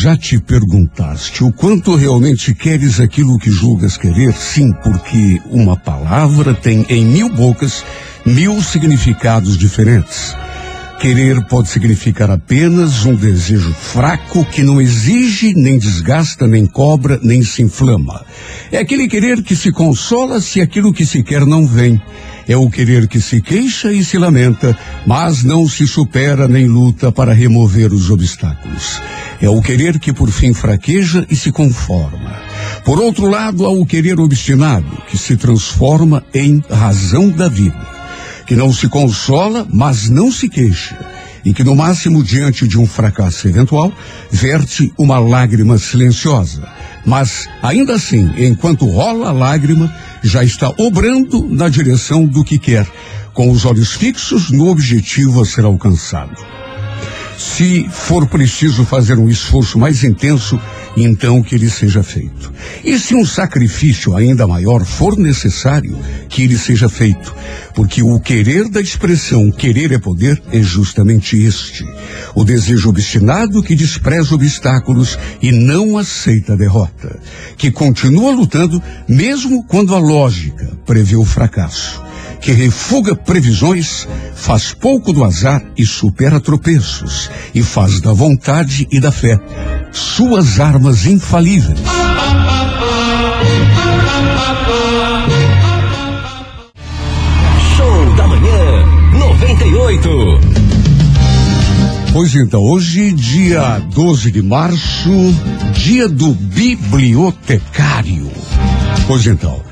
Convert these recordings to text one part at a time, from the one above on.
já te perguntaste o quanto realmente queres aquilo que julgas querer? Sim, porque uma palavra tem em mil bocas mil significados diferentes. Querer pode significar apenas um desejo fraco que não exige, nem desgasta, nem cobra, nem se inflama. É aquele querer que se consola se aquilo que se quer não vem. É o querer que se queixa e se lamenta, mas não se supera nem luta para remover os obstáculos. É o querer que por fim fraqueja e se conforma. Por outro lado, há o querer obstinado, que se transforma em razão da vida que não se consola, mas não se queixa, e que no máximo diante de um fracasso eventual, verte uma lágrima silenciosa. Mas ainda assim, enquanto rola a lágrima, já está obrando na direção do que quer, com os olhos fixos no objetivo a ser alcançado. Se for preciso fazer um esforço mais intenso, então que ele seja feito. E se um sacrifício ainda maior for necessário, que ele seja feito. Porque o querer da expressão querer é poder é justamente este. O desejo obstinado que despreza obstáculos e não aceita a derrota. Que continua lutando mesmo quando a lógica prevê o fracasso que refuga previsões, faz pouco do azar e supera tropeços, e faz da vontade e da fé suas armas infalíveis. Show da manhã 98. Pois então, hoje, dia 12 de março, dia do bibliotecário. Pois então,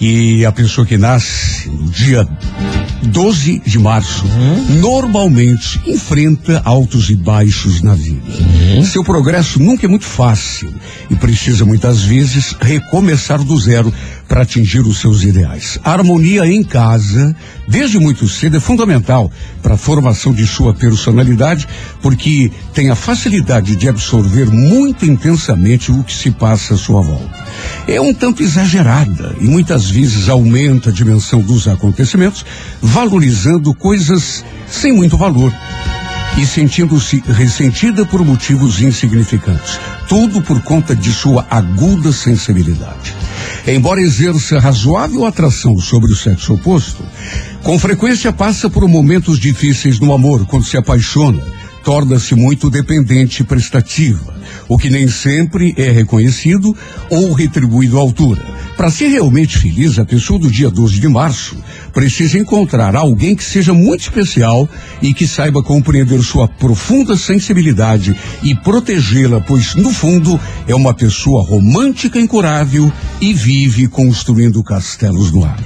e a pessoa que nasce no dia 12 de março uhum. normalmente enfrenta altos e baixos na vida. Uhum. Seu progresso nunca é muito fácil e precisa muitas vezes recomeçar do zero para atingir os seus ideais. A harmonia em casa, desde muito cedo, é fundamental para a formação de sua personalidade, porque tem a facilidade de absorver muito intensamente o que se passa à sua volta. É um tanto exagerada e muitas vezes aumenta a dimensão dos acontecimentos, valorizando coisas sem muito valor e sentindo-se ressentida por motivos insignificantes. Tudo por conta de sua aguda sensibilidade. Embora exerça razoável atração sobre o sexo oposto, com frequência passa por momentos difíceis no amor quando se apaixona, torna-se muito dependente e prestativa o que nem sempre é reconhecido ou retribuído à altura. Para ser realmente feliz, a pessoa do dia 12 de março precisa encontrar alguém que seja muito especial e que saiba compreender sua profunda sensibilidade e protegê-la, pois, no fundo, é uma pessoa romântica incurável e vive construindo castelos no ar.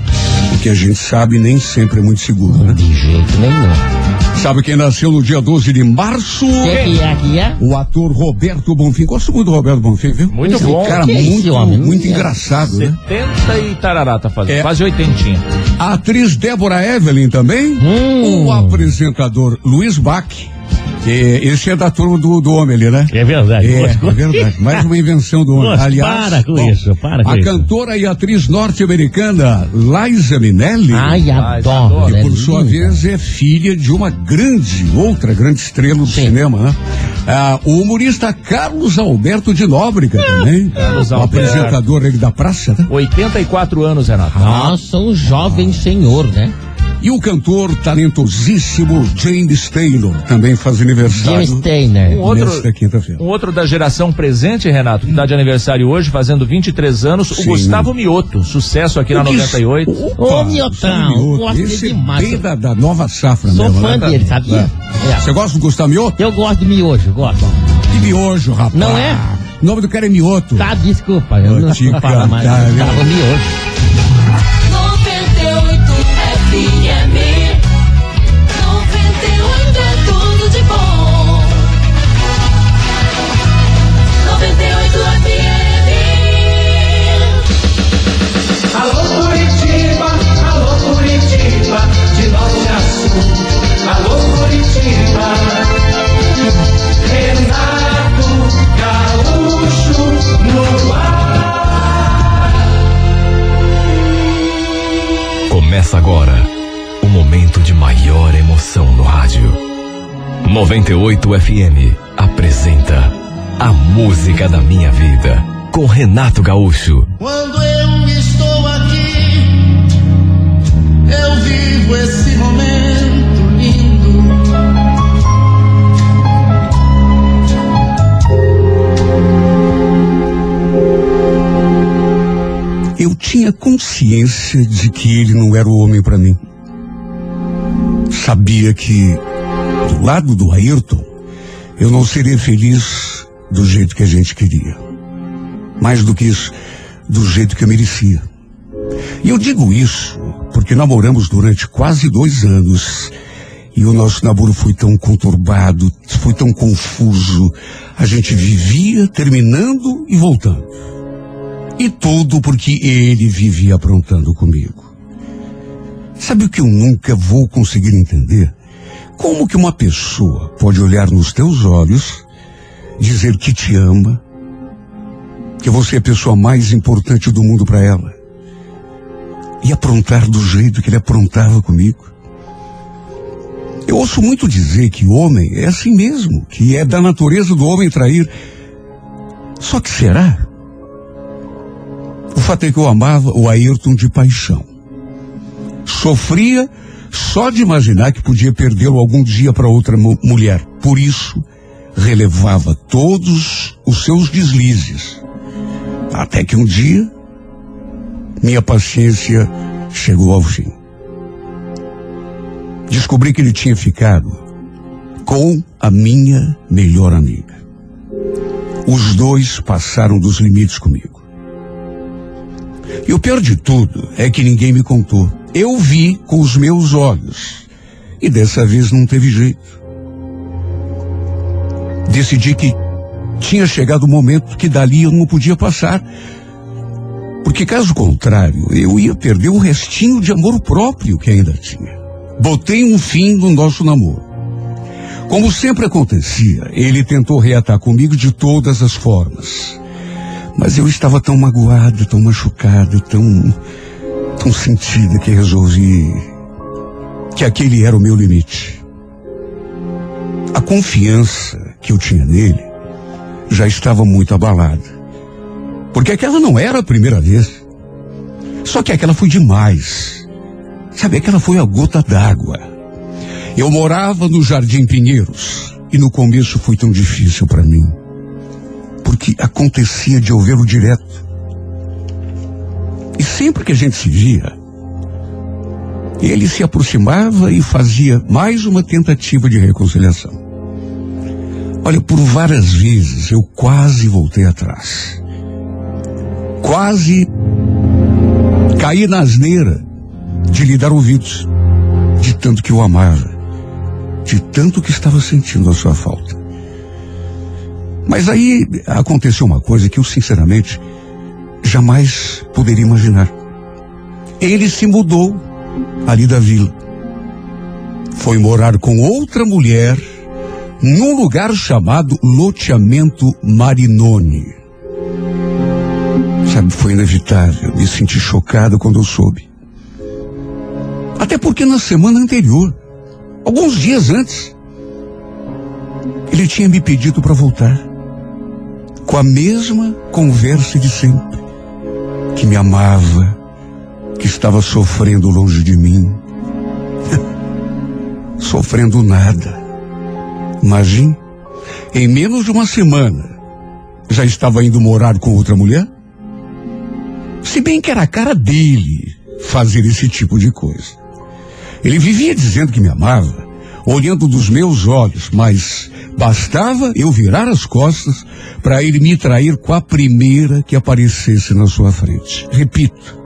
O que a gente sabe nem sempre é muito seguro, né? De jeito nenhum. Sabe quem nasceu no dia 12 de março? Quem é que é? O ator Roberto Bonfim. Gosto muito do Roberto Bonfim, viu? Muito Esse bom. Cara, que muito, homem? muito é. engraçado, 70 né? e tarará tá fazendo. É. Quase oitentinha. A atriz Débora Evelyn também. Hum. O apresentador Luiz Bach é, esse é da turma do, do homem ali, né? É verdade. É, é verdade. Mais uma invenção do homem. Nossa, Aliás, para com bom, isso, para com a isso. cantora e atriz norte-americana Liza Minnelli. Ai, adoro. Que por sua vez é filha de uma grande, outra grande estrela do Sim. cinema, né? Ah, o humorista Carlos Alberto de Nóbrega ah, também. Carlos o Alberto. apresentador ele da praça, né? 84 anos, Renato. Nossa, um jovem ah. senhor, né? E o cantor talentosíssimo James Taylor também faz aniversário. James Taylor. Um outro, um outro da geração presente, Renato, que está de aniversário hoje, fazendo 23 anos, Sim. o Gustavo Mioto. Sucesso aqui na 98. Ô, Miotão, gosto Esse é demais. Bem da, da nova safra Sou mesmo, fã né? dele, sabia? É. Você gosta do Gustavo Mioto? Eu gosto de miojo, gosto. Que miojo, rapaz. Não é? O nome do cara é Mioto. Tá, desculpa. Eu não falo mais. Tá, miojo. 98 FM apresenta a música da minha vida. Com Renato Gaúcho. Quando eu estou aqui, eu vivo esse momento lindo. Eu tinha consciência de que ele não era o homem para mim. Sabia que, do lado do Ayrton, eu não seria feliz do jeito que a gente queria. Mais do que isso, do jeito que eu merecia. E eu digo isso porque namoramos durante quase dois anos e o nosso namoro foi tão conturbado, foi tão confuso. A gente vivia terminando e voltando. E tudo porque ele vivia aprontando comigo. Sabe o que eu nunca vou conseguir entender? Como que uma pessoa pode olhar nos teus olhos, dizer que te ama, que você é a pessoa mais importante do mundo para ela, e aprontar do jeito que ele aprontava comigo? Eu ouço muito dizer que homem é assim mesmo, que é da natureza do homem trair. Só que será? O fato é que eu amava o Ayrton de paixão. Sofria só de imaginar que podia perdê-lo algum dia para outra mu mulher. Por isso, relevava todos os seus deslizes. Até que um dia, minha paciência chegou ao fim. Descobri que ele tinha ficado com a minha melhor amiga. Os dois passaram dos limites comigo. E o pior de tudo é que ninguém me contou. Eu vi com os meus olhos. E dessa vez não teve jeito. Decidi que tinha chegado o momento que dali eu não podia passar. Porque caso contrário, eu ia perder o restinho de amor próprio que ainda tinha. Botei um fim no nosso namoro. Como sempre acontecia, ele tentou reatar comigo de todas as formas. Mas eu estava tão magoada, tão machucada, tão, tão sentida que resolvi que aquele era o meu limite. A confiança que eu tinha nele já estava muito abalada. Porque aquela não era a primeira vez. Só que aquela foi demais. Sabe, aquela foi a gota d'água. Eu morava no Jardim Pinheiros e no começo foi tão difícil para mim porque acontecia de ouvi-lo direto. E sempre que a gente se via, ele se aproximava e fazia mais uma tentativa de reconciliação. Olha, por várias vezes eu quase voltei atrás. Quase caí na asneira de lhe dar ouvidos, de tanto que eu amava, de tanto que estava sentindo a sua falta. Mas aí aconteceu uma coisa que eu, sinceramente, jamais poderia imaginar. Ele se mudou ali da vila. Foi morar com outra mulher num lugar chamado Loteamento Marinoni. Sabe, foi inevitável. Me senti chocado quando eu soube. Até porque na semana anterior, alguns dias antes, ele tinha me pedido para voltar com a mesma conversa de sempre, que me amava, que estava sofrendo longe de mim. sofrendo nada. Imagine, em menos de uma semana, já estava indo morar com outra mulher? Se bem que era a cara dele fazer esse tipo de coisa. Ele vivia dizendo que me amava, olhando dos meus olhos, mas bastava eu virar as costas para ele me trair com a primeira que aparecesse na sua frente. Repito,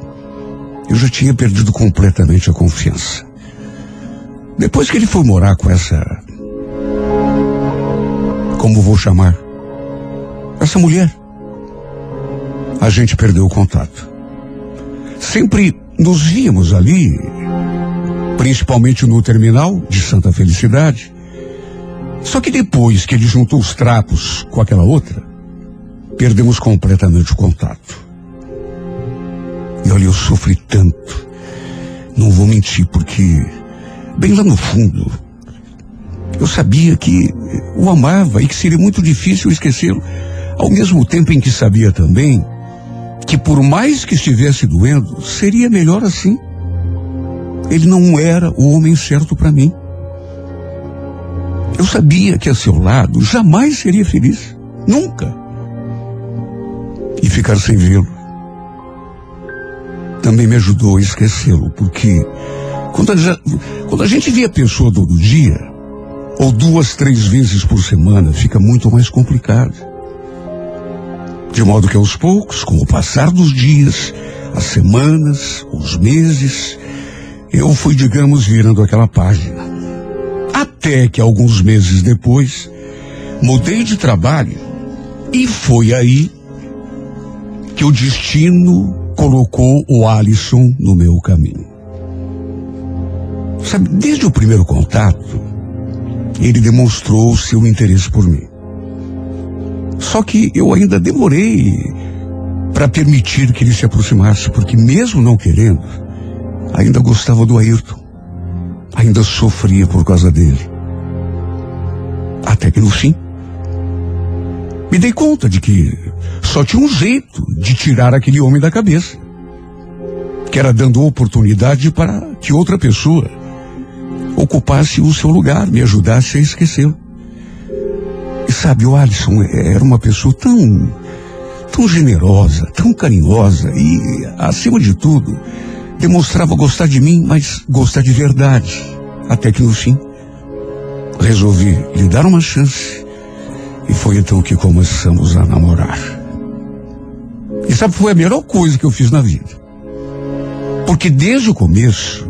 eu já tinha perdido completamente a confiança. Depois que ele foi morar com essa. Como vou chamar? Essa mulher. A gente perdeu o contato. Sempre nos víamos ali, principalmente no terminal de Santa Felicidade. Só que depois que ele juntou os trapos com aquela outra, perdemos completamente o contato. E olha, eu sofri tanto. Não vou mentir, porque bem lá no fundo, Eu sabia que o amava e que seria muito difícil esquecê-lo, ao mesmo tempo em que sabia também que por mais que estivesse doendo, seria melhor assim. Ele não era o homem certo para mim. Eu sabia que a seu lado jamais seria feliz. Nunca. E ficar sem vê-lo também me ajudou a esquecê-lo, porque quando a, quando a gente vê a pessoa todo dia, ou duas, três vezes por semana, fica muito mais complicado. De modo que aos poucos, com o passar dos dias, as semanas, os meses, eu fui, digamos, virando aquela página. Até que alguns meses depois, mudei de trabalho e foi aí que o destino colocou o Alisson no meu caminho. Sabe, desde o primeiro contato, ele demonstrou seu interesse por mim. Só que eu ainda demorei para permitir que ele se aproximasse, porque mesmo não querendo, ainda gostava do Ayrton. Ainda sofria por causa dele. Até que no fim, me dei conta de que só tinha um jeito de tirar aquele homem da cabeça. Que era dando oportunidade para que outra pessoa ocupasse o seu lugar, me ajudasse a esquecê-lo. E sabe, o Alisson era uma pessoa tão, tão generosa, tão carinhosa e, acima de tudo, demonstrava gostar de mim, mas gostar de verdade. Até que no fim, resolvi lhe dar uma chance e foi então que começamos a namorar. E sabe, foi a melhor coisa que eu fiz na vida. Porque desde o começo,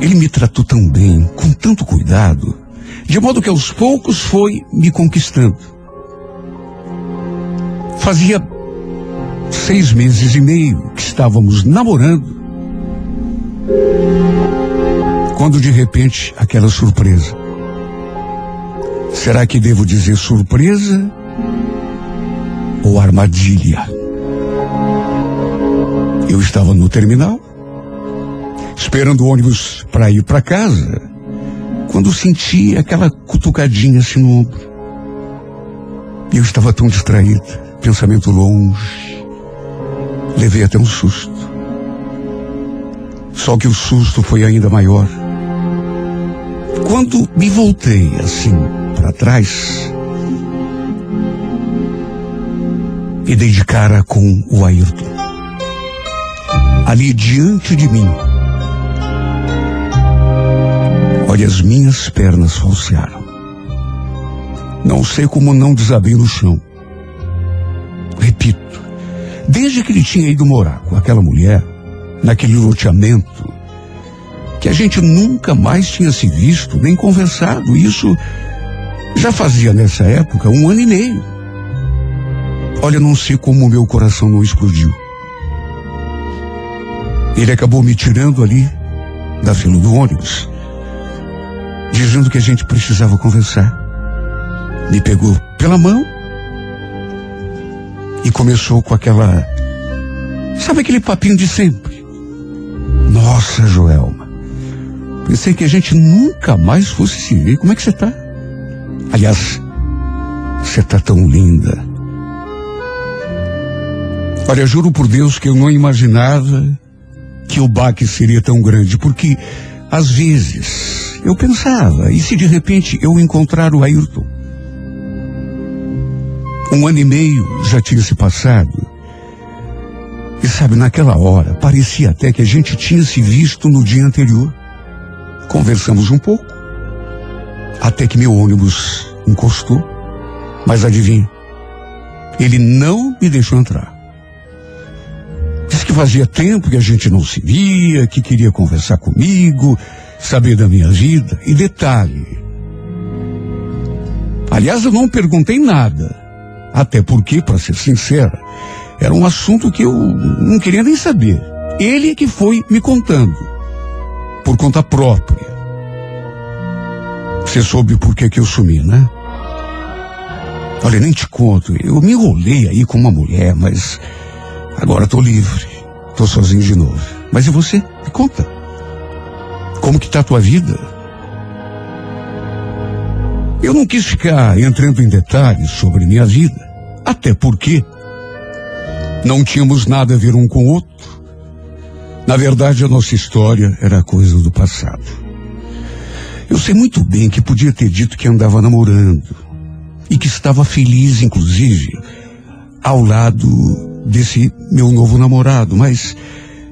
ele me tratou tão bem, com tanto cuidado, de modo que aos poucos foi me conquistando. Fazia seis meses e meio que estávamos namorando, quando de repente aquela surpresa. Será que devo dizer surpresa ou armadilha? Eu estava no terminal, esperando o ônibus para ir para casa, quando senti aquela cutucadinha assim no ombro. Eu estava tão distraído, pensamento longe. Levei até um susto. Só que o susto foi ainda maior. Quando me voltei assim para trás e dei de cara com o Ayrton. Ali diante de mim. Olha, as minhas pernas falsearam. Não sei como não desabei no chão. Repito, desde que ele tinha ido morar com aquela mulher, naquele loteamento, que a gente nunca mais tinha se visto nem conversado. Isso já fazia nessa época um ano e meio. Olha, não sei como o meu coração não explodiu. Ele acabou me tirando ali da fila do ônibus, dizendo que a gente precisava conversar. Me pegou pela mão e começou com aquela. Sabe aquele papinho de sempre? Nossa, Joelma. Pensei que a gente nunca mais fosse se ver. Como é que você está? Aliás, você está tão linda. Olha, juro por Deus que eu não imaginava que o baque seria tão grande, porque às vezes eu pensava, e se de repente eu encontrar o Ayrton? Um ano e meio já tinha se passado. E sabe, naquela hora, parecia até que a gente tinha se visto no dia anterior. Conversamos um pouco, até que meu ônibus encostou. Mas adivinha? Ele não me deixou entrar. Diz que fazia tempo que a gente não se via, que queria conversar comigo, saber da minha vida. E detalhe. Aliás, eu não perguntei nada. Até porque, para ser sincera, era um assunto que eu não queria nem saber. Ele é que foi me contando. Por conta própria. Você soube por que, que eu sumi, né? Olha, nem te conto. Eu me enrolei aí com uma mulher, mas agora estou livre. Estou sozinho de novo. Mas e você? Me conta. Como que tá a tua vida? Eu não quis ficar entrando em detalhes sobre minha vida, até porque não tínhamos nada a ver um com o outro. Na verdade, a nossa história era coisa do passado. Eu sei muito bem que podia ter dito que andava namorando e que estava feliz, inclusive, ao lado desse meu novo namorado, mas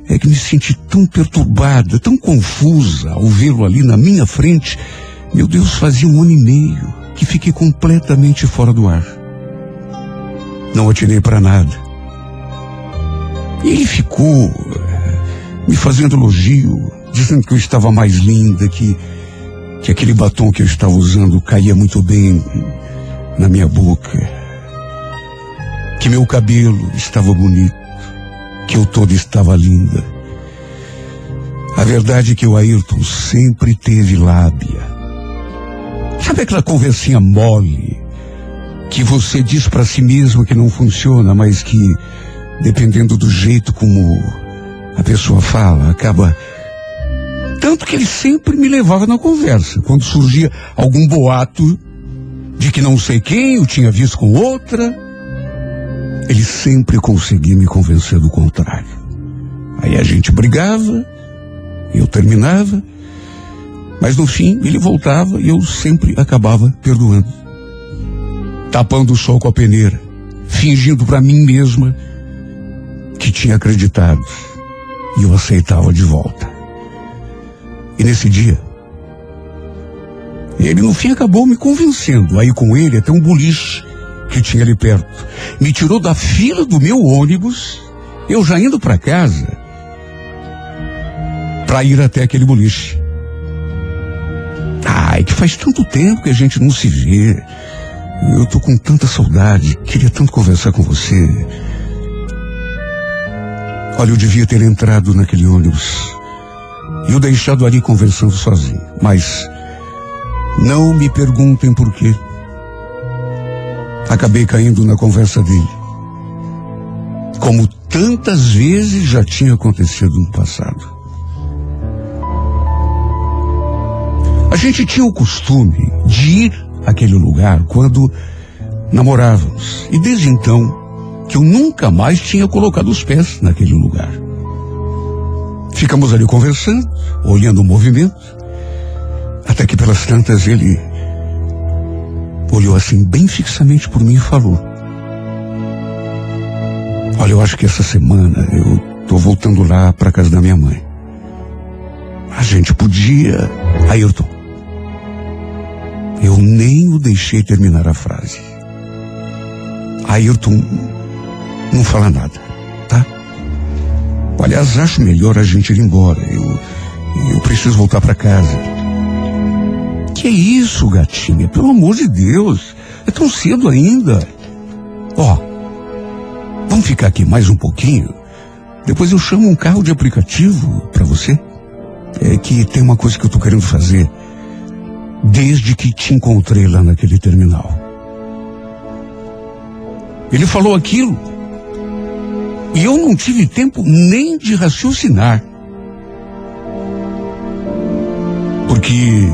é que me senti tão perturbada, tão confusa ao vê-lo ali na minha frente. Meu Deus, fazia um ano e meio que fiquei completamente fora do ar. Não atirei para nada. E ele ficou eh, me fazendo elogio, dizendo que eu estava mais linda, que, que aquele batom que eu estava usando caía muito bem na minha boca, que meu cabelo estava bonito, que eu toda estava linda. A verdade é que o Ayrton sempre teve lábia. Sabe aquela conversinha mole que você diz para si mesmo que não funciona, mas que dependendo do jeito como a pessoa fala, acaba. Tanto que ele sempre me levava na conversa. Quando surgia algum boato de que não sei quem o tinha visto com outra, ele sempre conseguia me convencer do contrário. Aí a gente brigava, eu terminava, mas no fim ele voltava e eu sempre acabava perdoando. Tapando o sol com a peneira, fingindo para mim mesma que tinha acreditado e eu aceitava de volta. E nesse dia, ele no fim acabou me convencendo aí com ele até um boliche que tinha ali perto. Me tirou da fila do meu ônibus, eu já indo para casa, para ir até aquele boliche. Ai, que faz tanto tempo que a gente não se vê. Eu tô com tanta saudade, queria tanto conversar com você. Olha, eu devia ter entrado naquele ônibus e o deixado ali conversando sozinho. Mas não me perguntem por quê. Acabei caindo na conversa dele. Como tantas vezes já tinha acontecido no passado. A gente tinha o costume de ir àquele lugar quando namorávamos. E desde então, que eu nunca mais tinha colocado os pés naquele lugar. Ficamos ali conversando, olhando o movimento, até que pelas tantas ele olhou assim bem fixamente por mim e falou: Olha, eu acho que essa semana eu tô voltando lá para casa da minha mãe. A gente podia. Ayrton. Eu nem o deixei terminar a frase. Ayrton não fala nada, tá? Aliás, acho melhor a gente ir embora. Eu, eu preciso voltar para casa. Que isso, gatinha? Pelo amor de Deus. É tão cedo ainda. Ó, vamos ficar aqui mais um pouquinho. Depois eu chamo um carro de aplicativo para você. É que tem uma coisa que eu tô querendo fazer desde que te encontrei lá naquele terminal. Ele falou aquilo e eu não tive tempo nem de raciocinar. Porque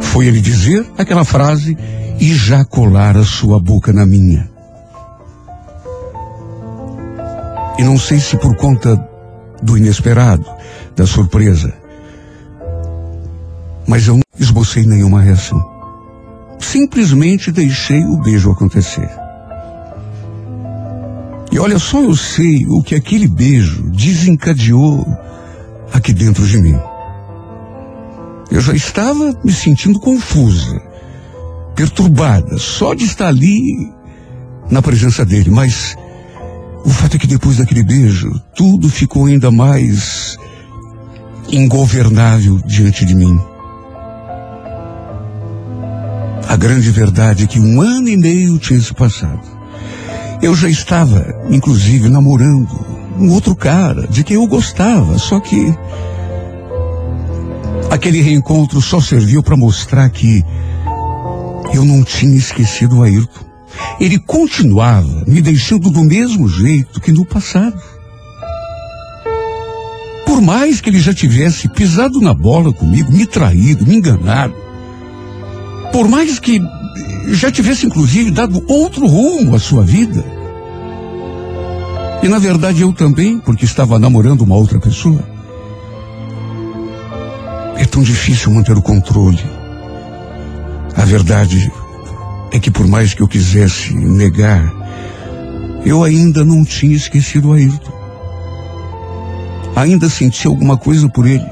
foi ele dizer aquela frase e já colar a sua boca na minha. E não sei se por conta do inesperado, da surpresa, mas eu não esbocei nenhuma reação. Simplesmente deixei o beijo acontecer. E olha só, eu sei o que aquele beijo desencadeou aqui dentro de mim. Eu já estava me sentindo confusa, perturbada, só de estar ali na presença dele, mas o fato é que depois daquele beijo, tudo ficou ainda mais ingovernável diante de mim. A grande verdade é que um ano e meio tinha se passado. Eu já estava, inclusive, namorando um outro cara de quem eu gostava, só que aquele reencontro só serviu para mostrar que eu não tinha esquecido o Ayrton. Ele continuava me deixando do mesmo jeito que no passado. Por mais que ele já tivesse pisado na bola comigo, me traído, me enganado, Por mais que já tivesse, inclusive, dado outro rumo à sua vida. E na verdade eu também, porque estava namorando uma outra pessoa. É tão difícil manter o controle. A verdade é que por mais que eu quisesse negar, eu ainda não tinha esquecido Ayrton. Ainda sentia alguma coisa por ele.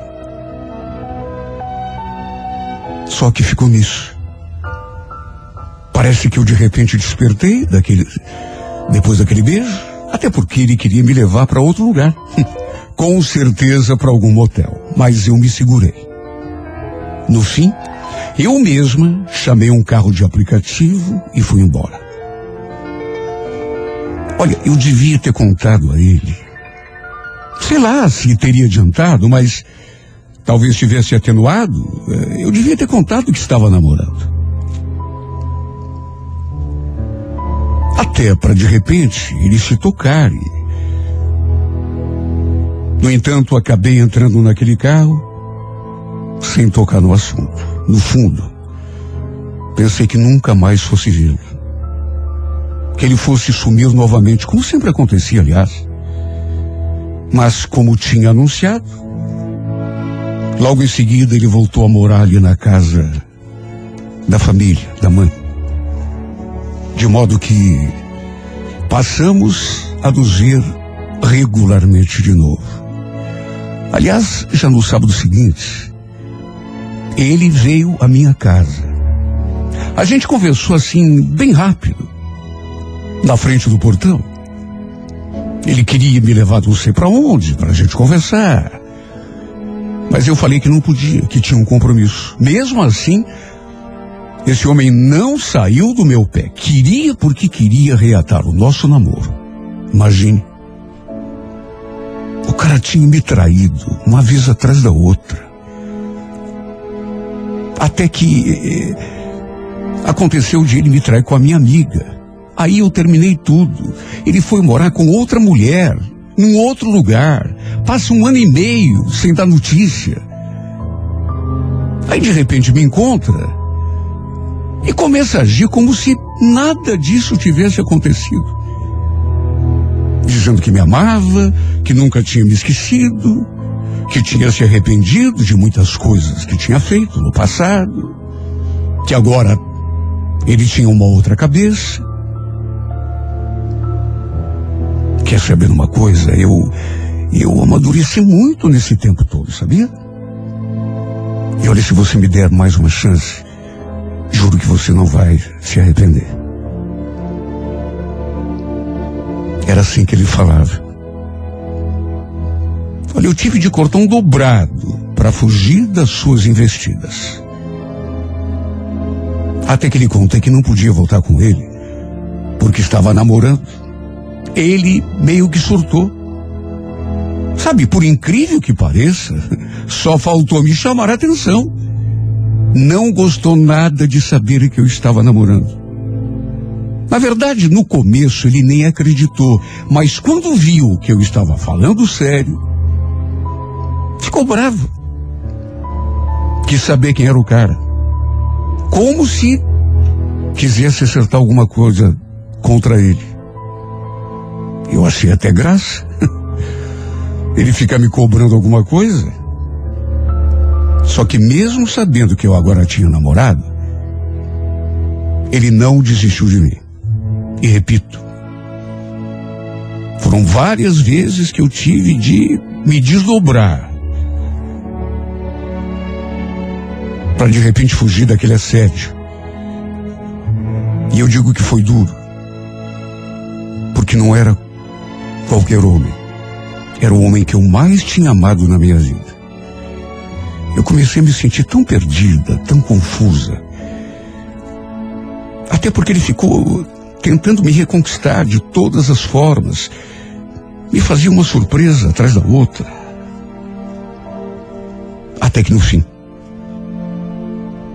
Só que ficou nisso. Parece que eu de repente despertei daquele depois daquele beijo, até porque ele queria me levar para outro lugar. Com certeza para algum motel, mas eu me segurei. No fim, eu mesma chamei um carro de aplicativo e fui embora. Olha, eu devia ter contado a ele. Sei lá se teria adiantado, mas talvez tivesse atenuado. Eh, eu devia ter contado que estava namorando. Até para de repente ele se tocar. No entanto, acabei entrando naquele carro sem tocar no assunto. No fundo, pensei que nunca mais fosse vê-lo. Que ele fosse sumir novamente, como sempre acontecia, aliás. Mas, como tinha anunciado, logo em seguida ele voltou a morar ali na casa da família, da mãe. De modo que passamos a nos ver regularmente de novo. Aliás, já no sábado seguinte, ele veio à minha casa. A gente conversou assim, bem rápido, na frente do portão. Ele queria me levar não sei para onde, para a gente conversar. Mas eu falei que não podia, que tinha um compromisso. Mesmo assim, esse homem não saiu do meu pé. Queria porque queria reatar o nosso namoro. Imagine. O cara tinha me traído uma vez atrás da outra. Até que eh, aconteceu de ele me trair com a minha amiga. Aí eu terminei tudo. Ele foi morar com outra mulher, num outro lugar. Passa um ano e meio sem dar notícia. Aí de repente me encontra e começa a agir como se nada disso tivesse acontecido. Dizendo que me amava, que nunca tinha me esquecido, que tinha se arrependido de muitas coisas que tinha feito no passado, que agora ele tinha uma outra cabeça. Quer saber uma coisa? Eu, eu amadureci muito nesse tempo todo, sabia? E olha, se você me der mais uma chance, Juro que você não vai se arrepender. Era assim que ele falava. Olha, eu tive de cordão dobrado para fugir das suas investidas. Até que ele contei que não podia voltar com ele, porque estava namorando. Ele meio que surtou. Sabe, por incrível que pareça, só faltou me chamar a atenção não gostou nada de saber que eu estava namorando. Na verdade, no começo ele nem acreditou, mas quando viu que eu estava falando sério, ficou bravo. Quis saber quem era o cara. Como se quisesse acertar alguma coisa contra ele. Eu achei até graça. Ele fica me cobrando alguma coisa. Só que mesmo sabendo que eu agora tinha namorado, ele não desistiu de mim. E repito, foram várias vezes que eu tive de me desdobrar para de repente fugir daquele assédio. E eu digo que foi duro, porque não era qualquer homem. Era o homem que eu mais tinha amado na minha vida. Eu comecei a me sentir tão perdida, tão confusa. Até porque ele ficou tentando me reconquistar de todas as formas. Me fazia uma surpresa atrás da outra. Até que no fim,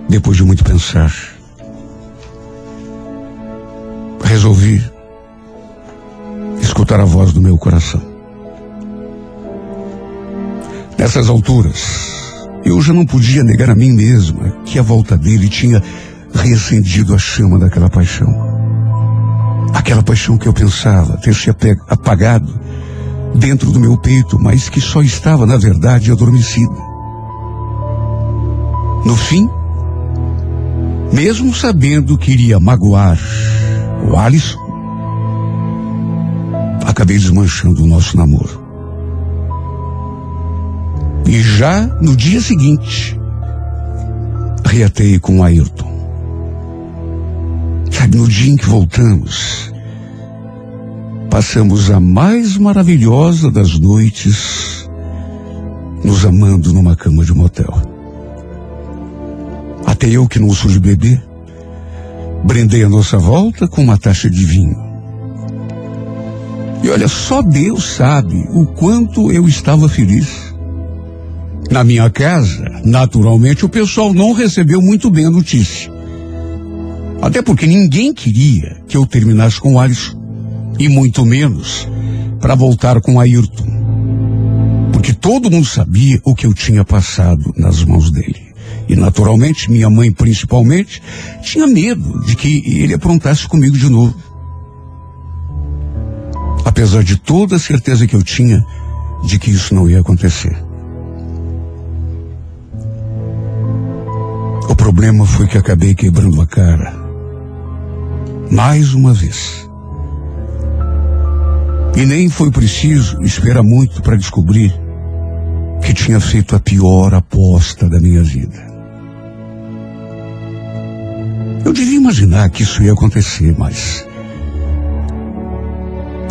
depois de muito pensar, resolvi escutar a voz do meu coração. Nessas alturas, eu já não podia negar a mim mesma que a volta dele tinha reacendido a chama daquela paixão. Aquela paixão que eu pensava ter se apagado dentro do meu peito, mas que só estava, na verdade, adormecida. No fim, mesmo sabendo que iria magoar o Alisson, acabei desmanchando o nosso namoro. E já no dia seguinte, reatei com o Ayrton. Sabe, no dia em que voltamos, passamos a mais maravilhosa das noites, nos amando numa cama de motel. Até eu que não sou de beber, brindei a nossa volta com uma taxa de vinho. E olha, só Deus sabe o quanto eu estava feliz. Na minha casa, naturalmente, o pessoal não recebeu muito bem a notícia. Até porque ninguém queria que eu terminasse com o Alisson. E muito menos para voltar com Ayrton. Porque todo mundo sabia o que eu tinha passado nas mãos dele. E naturalmente, minha mãe principalmente, tinha medo de que ele aprontasse comigo de novo. Apesar de toda a certeza que eu tinha de que isso não ia acontecer. O problema foi que acabei quebrando a cara. Mais uma vez. E nem foi preciso esperar muito para descobrir que tinha feito a pior aposta da minha vida. Eu devia imaginar que isso ia acontecer, mas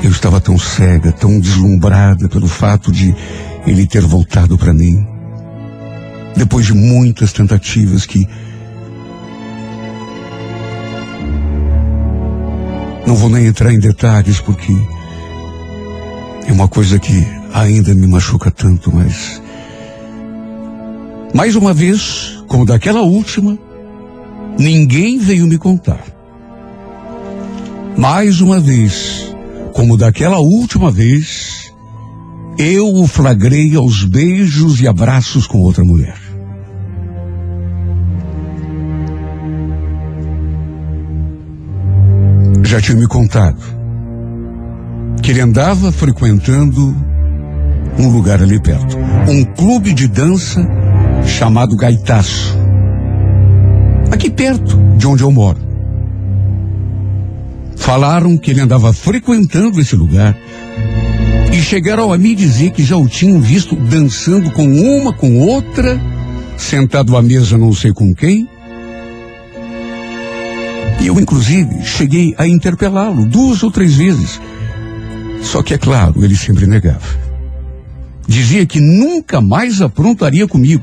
eu estava tão cega, tão deslumbrada pelo fato de ele ter voltado para mim depois de muitas tentativas que não vou nem entrar em detalhes porque é uma coisa que ainda me machuca tanto, mas mais uma vez, como daquela última, ninguém veio me contar. Mais uma vez, como daquela última vez, eu o flagrei aos beijos e abraços com outra mulher. Já tinha me contado que ele andava frequentando um lugar ali perto, um clube de dança chamado Gaitaço, aqui perto de onde eu moro. Falaram que ele andava frequentando esse lugar e chegaram a me dizer que já o tinham visto dançando com uma, com outra, sentado à mesa não sei com quem. E eu, inclusive, cheguei a interpelá-lo duas ou três vezes. Só que, é claro, ele sempre negava. Dizia que nunca mais aprontaria comigo.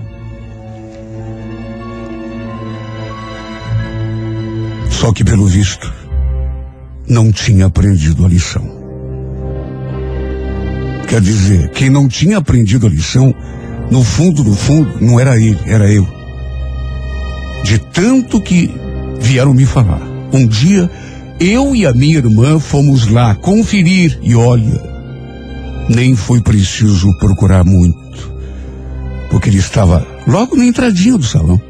Só que, pelo visto, não tinha aprendido a lição. Quer dizer, quem não tinha aprendido a lição, no fundo, no fundo, não era ele, era eu. De tanto que vieram me falar. Um dia, eu e a minha irmã fomos lá conferir e olha, nem foi preciso procurar muito, porque ele estava logo na entradinha do salão,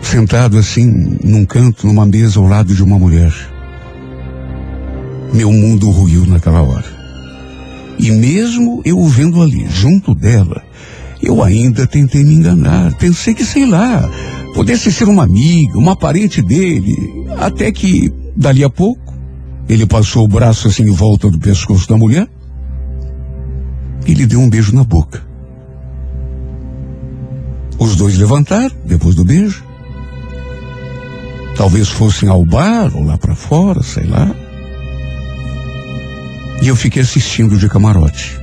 sentado assim, num canto, numa mesa ao lado de uma mulher. Meu mundo ruiu naquela hora. E mesmo eu o vendo ali, junto dela, eu ainda tentei me enganar. Pensei que, sei lá, pudesse ser uma amiga, uma parente dele. Até que, dali a pouco, ele passou o braço assim em volta do pescoço da mulher e lhe deu um beijo na boca. Os dois levantaram depois do beijo. Talvez fossem ao bar ou lá para fora, sei lá. E eu fiquei assistindo de camarote.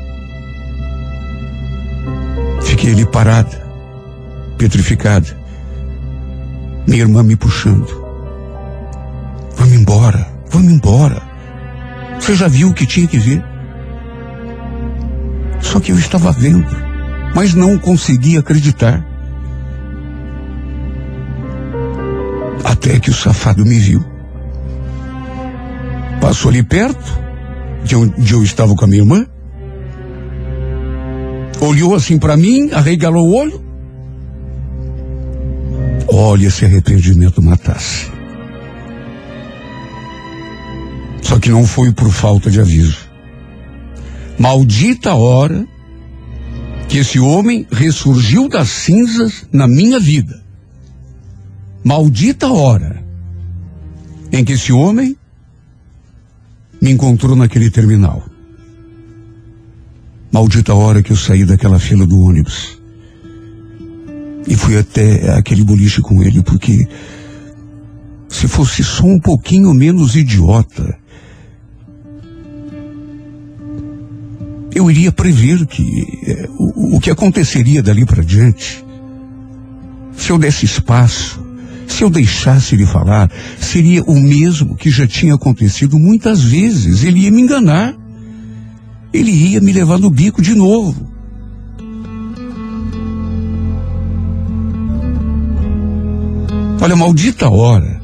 Fiquei ali parada, petrificada. Minha irmã me puxando. Vamos embora, vamos embora. Você já viu o que tinha que ver? Só que eu estava vendo, mas não conseguia acreditar. Até que o safado me viu. Passou ali perto, de onde eu estava com a minha irmã, olhou assim para mim, arregalou o olho. Olha, se arrependimento matasse. Só que não foi por falta de aviso. Maldita hora que esse homem ressurgiu das cinzas na minha vida. Maldita hora em que esse homem me encontrou naquele terminal. Maldita hora que eu saí daquela fila do ônibus. E fui até aquele boliche com ele, porque se fosse só um pouquinho menos idiota, eu iria prever que é, o, o que aconteceria dali para diante. Se eu desse espaço, se eu deixasse ele falar, seria o mesmo que já tinha acontecido muitas vezes. Ele ia me enganar. Ele ia me levar no bico de novo. Olha, maldita hora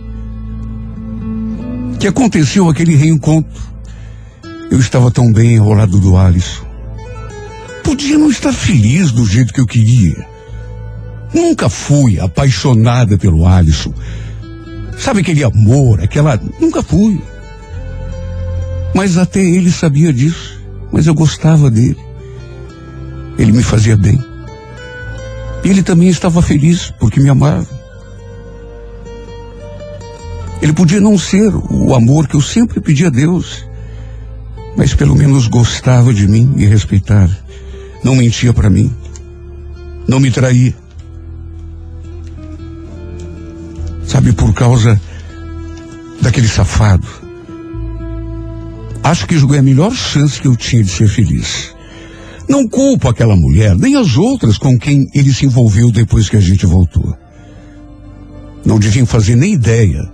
que aconteceu aquele reencontro. Eu estava tão bem enrolado do Alisson. Podia não estar feliz do jeito que eu queria. Nunca fui apaixonada pelo Alisson. Sabe aquele amor, aquela. Nunca fui. Mas até ele sabia disso. Mas eu gostava dele. Ele me fazia bem. Ele também estava feliz porque me amava. Ele podia não ser o amor que eu sempre pedi a Deus mas pelo menos gostava de mim e respeitava. Não mentia para mim. Não me traía. Sabe, por causa daquele safado. Acho que joguei a melhor chance que eu tinha de ser feliz. Não culpo aquela mulher, nem as outras com quem ele se envolveu depois que a gente voltou. Não deviam fazer nem ideia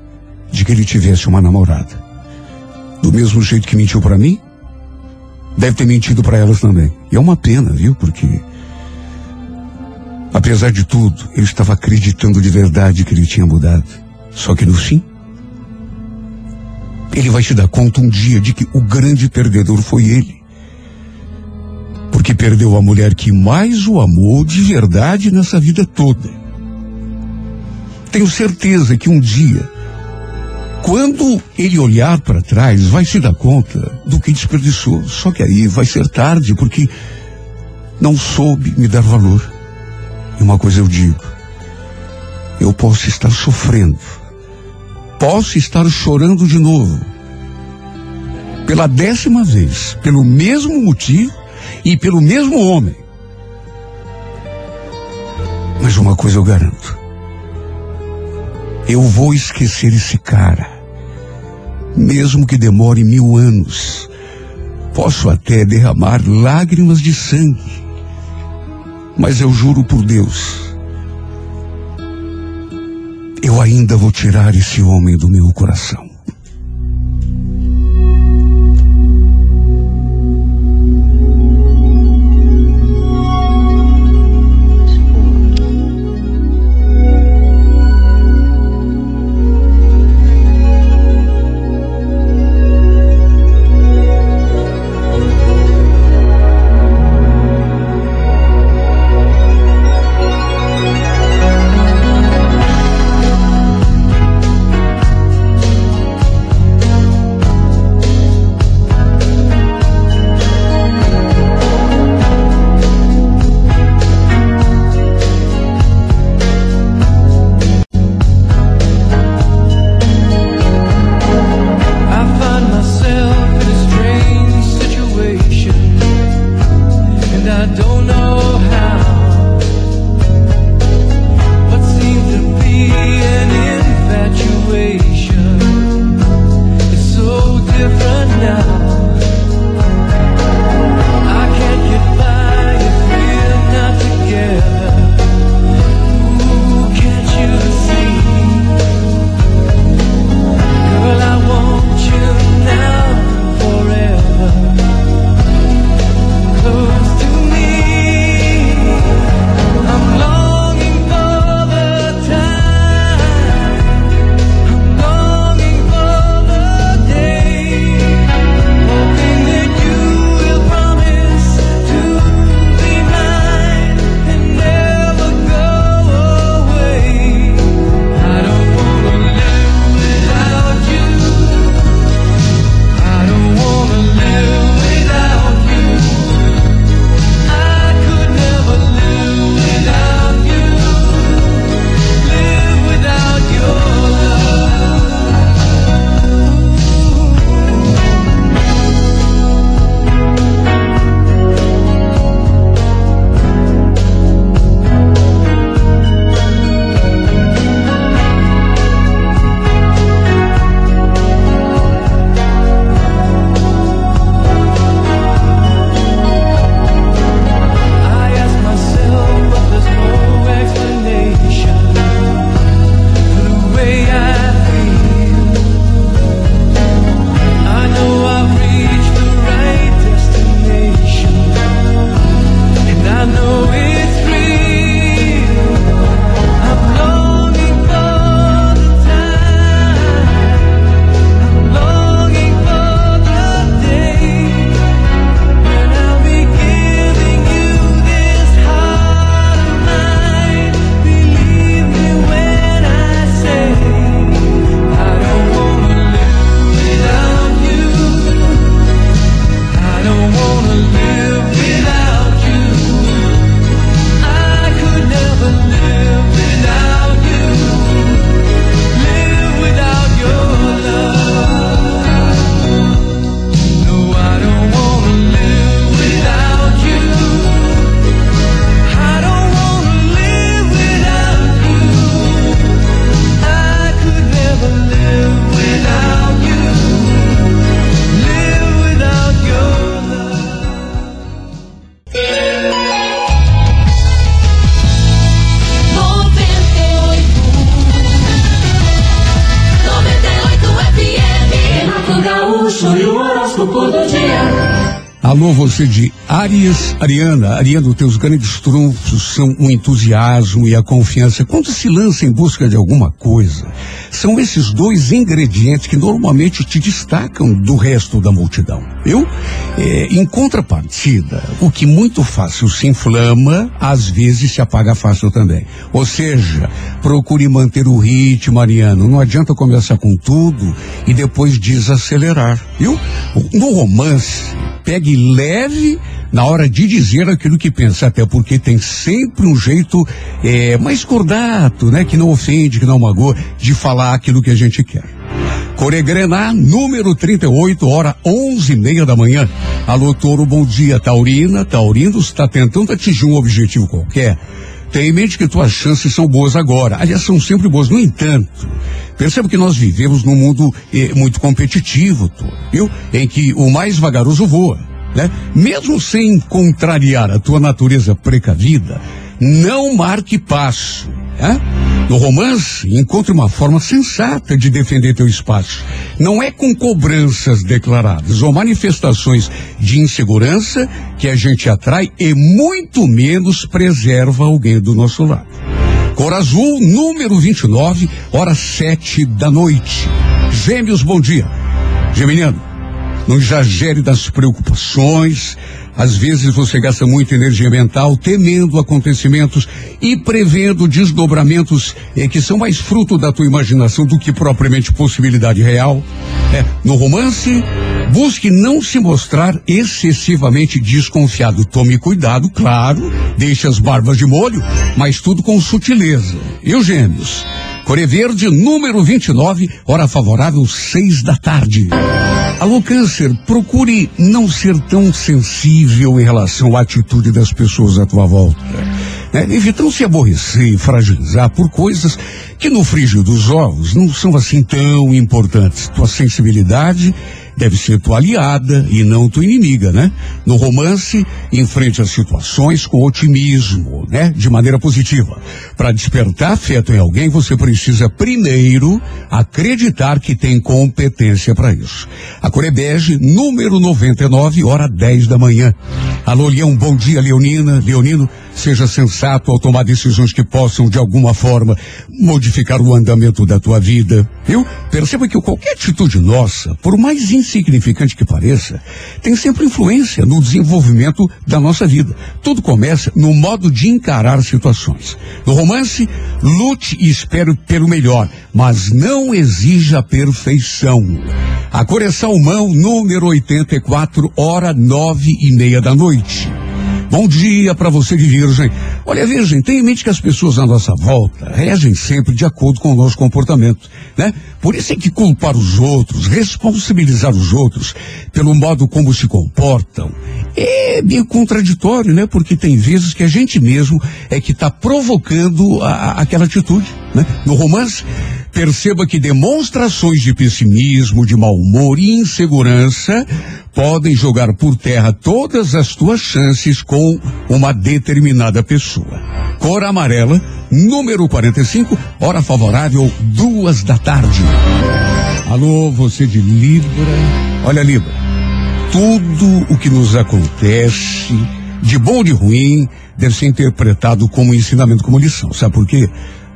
de que ele tivesse uma namorada. Do mesmo jeito que mentiu para mim, Deve ter mentido para elas também. E é uma pena, viu? Porque, apesar de tudo, ele estava acreditando de verdade que ele tinha mudado. Só que no fim, ele vai se dar conta um dia de que o grande perdedor foi ele. Porque perdeu a mulher que mais o amou de verdade nessa vida toda. Tenho certeza que um dia quando ele olhar para trás, vai se dar conta do que desperdiçou. Só que aí vai ser tarde, porque não soube me dar valor. E uma coisa eu digo: eu posso estar sofrendo, posso estar chorando de novo, pela décima vez, pelo mesmo motivo e pelo mesmo homem. Mas uma coisa eu garanto: eu vou esquecer esse cara mesmo que demore mil anos. Posso até derramar lágrimas de sangue, mas eu juro por Deus, eu ainda vou tirar esse homem do meu coração. Arias, Ariana, Ariano, teus grandes trunfos são o entusiasmo e a confiança. Quando se lança em busca de alguma coisa, são esses dois ingredientes que normalmente te destacam do resto da multidão. Eu, é, em contrapartida, o que muito fácil se inflama, às vezes se apaga fácil também. Ou seja, procure manter o ritmo, Ariano. Não adianta começar com tudo e depois desacelerar, viu? No romance, pegue leve na hora de dizer aquilo que pensa, até porque tem sempre um jeito é, mais cordato, né? Que não ofende, que não magoa, de falar aquilo que a gente quer. Coregrená, número 38, hora onze e meia da manhã. Alô, Toro, bom dia. Taurina, Taurino está tentando atingir um objetivo qualquer. Tenha em mente que tuas chances são boas agora. Aliás, são sempre boas. No entanto, perceba que nós vivemos num mundo eh, muito competitivo, Toro, viu? Em que o mais vagaroso voa, né? Mesmo sem contrariar a tua natureza precavida, não marque passo, né? No romance, encontre uma forma sensata de defender teu espaço. Não é com cobranças declaradas ou manifestações de insegurança que a gente atrai e muito menos preserva alguém do nosso lado. Cor azul, número 29, hora sete da noite. Gêmeos, bom dia. Geminiano, não exagere das preocupações, às vezes você gasta muita energia mental temendo acontecimentos e prevendo desdobramentos eh, que são mais fruto da tua imaginação do que propriamente possibilidade real. É, no romance, busque não se mostrar excessivamente desconfiado. Tome cuidado, claro, deixe as barbas de molho, mas tudo com sutileza. E os gêmeos? Core Verde, número 29, hora favorável, seis da tarde. Alô, Câncer, procure não ser tão sensível em relação à atitude das pessoas à tua volta. Né? Evitando se aborrecer e fragilizar por coisas que no frigir dos ovos não são assim tão importantes. Tua sensibilidade deve ser tua aliada e não tua inimiga, né? No romance, enfrente as situações com otimismo, né? De maneira positiva. Para despertar afeto em alguém, você precisa primeiro acreditar que tem competência para isso. A Corebege, número 99, hora 10 da manhã. Alô, Leão, bom dia, Leonina, Leonino. Seja sensato ao tomar decisões que possam, de alguma forma, modificar o andamento da tua vida. Viu? Perceba que qualquer atitude nossa, por mais insignificante que pareça, tem sempre influência no desenvolvimento da nossa vida. Tudo começa no modo de encarar situações. No romance, lute e espere pelo melhor, mas não exija perfeição. A cor é salmão, número 84, hora nove e meia da noite. Bom dia para você de Virgem. Olha, Virgem, tenha em mente que as pessoas à nossa volta reagem sempre de acordo com o nosso comportamento, né? Por isso é que culpar os outros, responsabilizar os outros pelo modo como se comportam, é meio contraditório, né? Porque tem vezes que a gente mesmo é que está provocando a, a, aquela atitude, né? No romance, perceba que demonstrações de pessimismo, de mau humor e insegurança podem jogar por terra todas as tuas chances com uma determinada pessoa. Cor amarela, número 45, hora favorável, duas da tarde. Alô, você de Libra. Olha, Libra, tudo o que nos acontece, de bom ou de ruim, deve ser interpretado como ensinamento, como lição. Sabe por quê?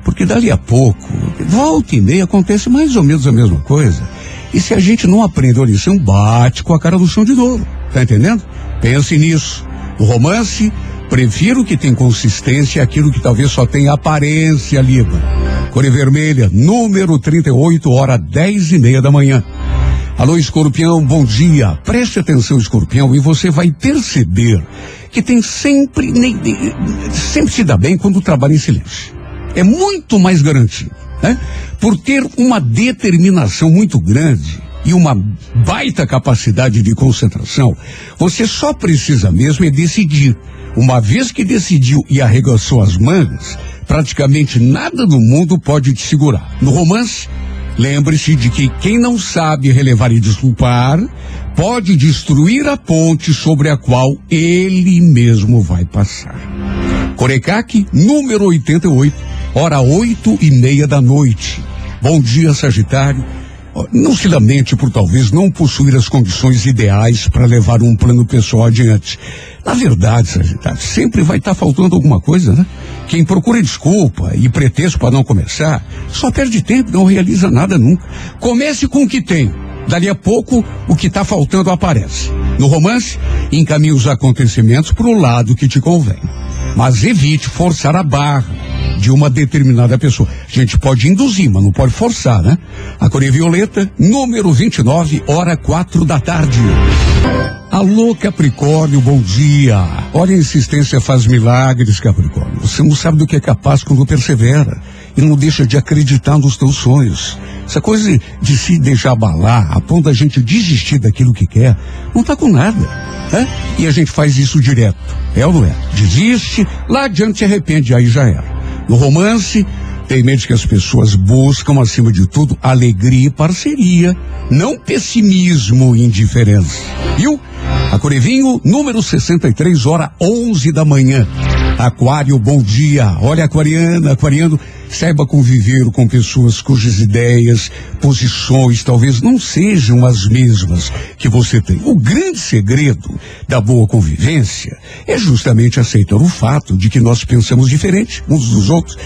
Porque dali a pouco, volta e meia, acontece mais ou menos a mesma coisa. E se a gente não aprende a lição, bate com a cara do chão de novo. Tá entendendo? Pense nisso. O romance, prefiro que tem consistência aquilo que talvez só tenha aparência livre. Cor vermelha, número 38, hora dez e meia da manhã. Alô, escorpião, bom dia. Preste atenção, escorpião, e você vai perceber que tem sempre, sempre se dá bem quando trabalha em silêncio. É muito mais garantido né? Por ter uma determinação muito grande e uma baita capacidade de concentração, você só precisa mesmo é decidir. Uma vez que decidiu e arregaçou as mangas, praticamente nada no mundo pode te segurar. No romance, lembre-se de que quem não sabe relevar e desculpar pode destruir a ponte sobre a qual ele mesmo vai passar. Corecaque, número 88 hora oito e meia da noite. Bom dia, Sagitário. Não se lamente por talvez não possuir as condições ideais para levar um plano pessoal adiante. Na verdade, Sagitário, sempre vai estar tá faltando alguma coisa, né? Quem procura desculpa e pretexto para não começar, só perde tempo, não realiza nada nunca. Comece com o que tem. Dali a pouco, o que está faltando aparece. No romance, encaminhe os acontecimentos para o lado que te convém. Mas evite forçar a barra de uma determinada pessoa. A gente pode induzir, mas não pode forçar, né? A Coreia Violeta, número 29, hora quatro da tarde. Alô, Capricórnio, bom dia. Olha, a insistência faz milagres, Capricórnio. Você não sabe do que é capaz quando persevera e não deixa de acreditar nos teus sonhos. Essa coisa de se deixar abalar, a ponto da gente desistir daquilo que quer, não tá com nada. Né? E a gente faz isso direto. É ou não é? Desiste, lá adiante se arrepende, aí já era. No romance, tem medo que as pessoas buscam, acima de tudo, alegria e parceria, não pessimismo e indiferença. Viu? A Corevinho, número 63, hora 11 da manhã. Aquário, bom dia. Olha, aquariana, aquariano, saiba conviver com pessoas cujas ideias, posições talvez não sejam as mesmas que você tem. O grande segredo da boa convivência é justamente aceitar o fato de que nós pensamos diferente uns dos outros.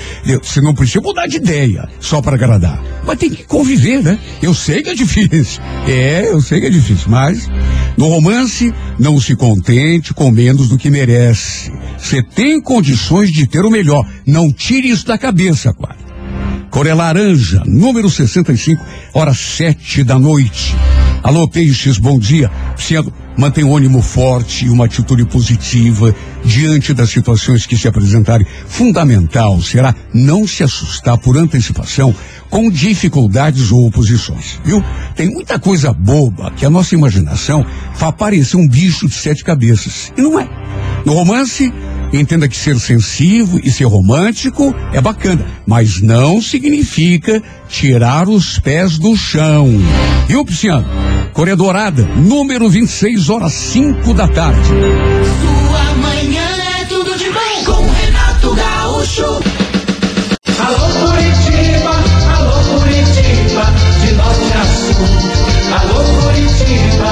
Você não precisa mudar de ideia só para agradar, mas tem que conviver, né? Eu sei que é difícil. É, eu sei que é difícil, mas no romance não se contente com menos do que merece. Você tem condições de ter o melhor. Não tire isso da cabeça, quadro. Coré Laranja, número 65, hora sete da noite. Alô, Peixes, bom dia. Sendo, mantém o ânimo forte e uma atitude positiva diante das situações que se apresentarem. Fundamental será não se assustar por antecipação com dificuldades ou oposições, viu? Tem muita coisa boba que a nossa imaginação faz parecer um bicho de sete cabeças. E não é. No romance, Entenda que ser sensível e ser romântico é bacana, mas não significa tirar os pés do chão. E o Pisciano? Coreia Dourada, número 26, horas 5 da tarde. Sua manhã é tudo de bom com Renato Gaúcho. Alô Curitiba, alô Curitiba, de norte a sul. Alô Curitiba.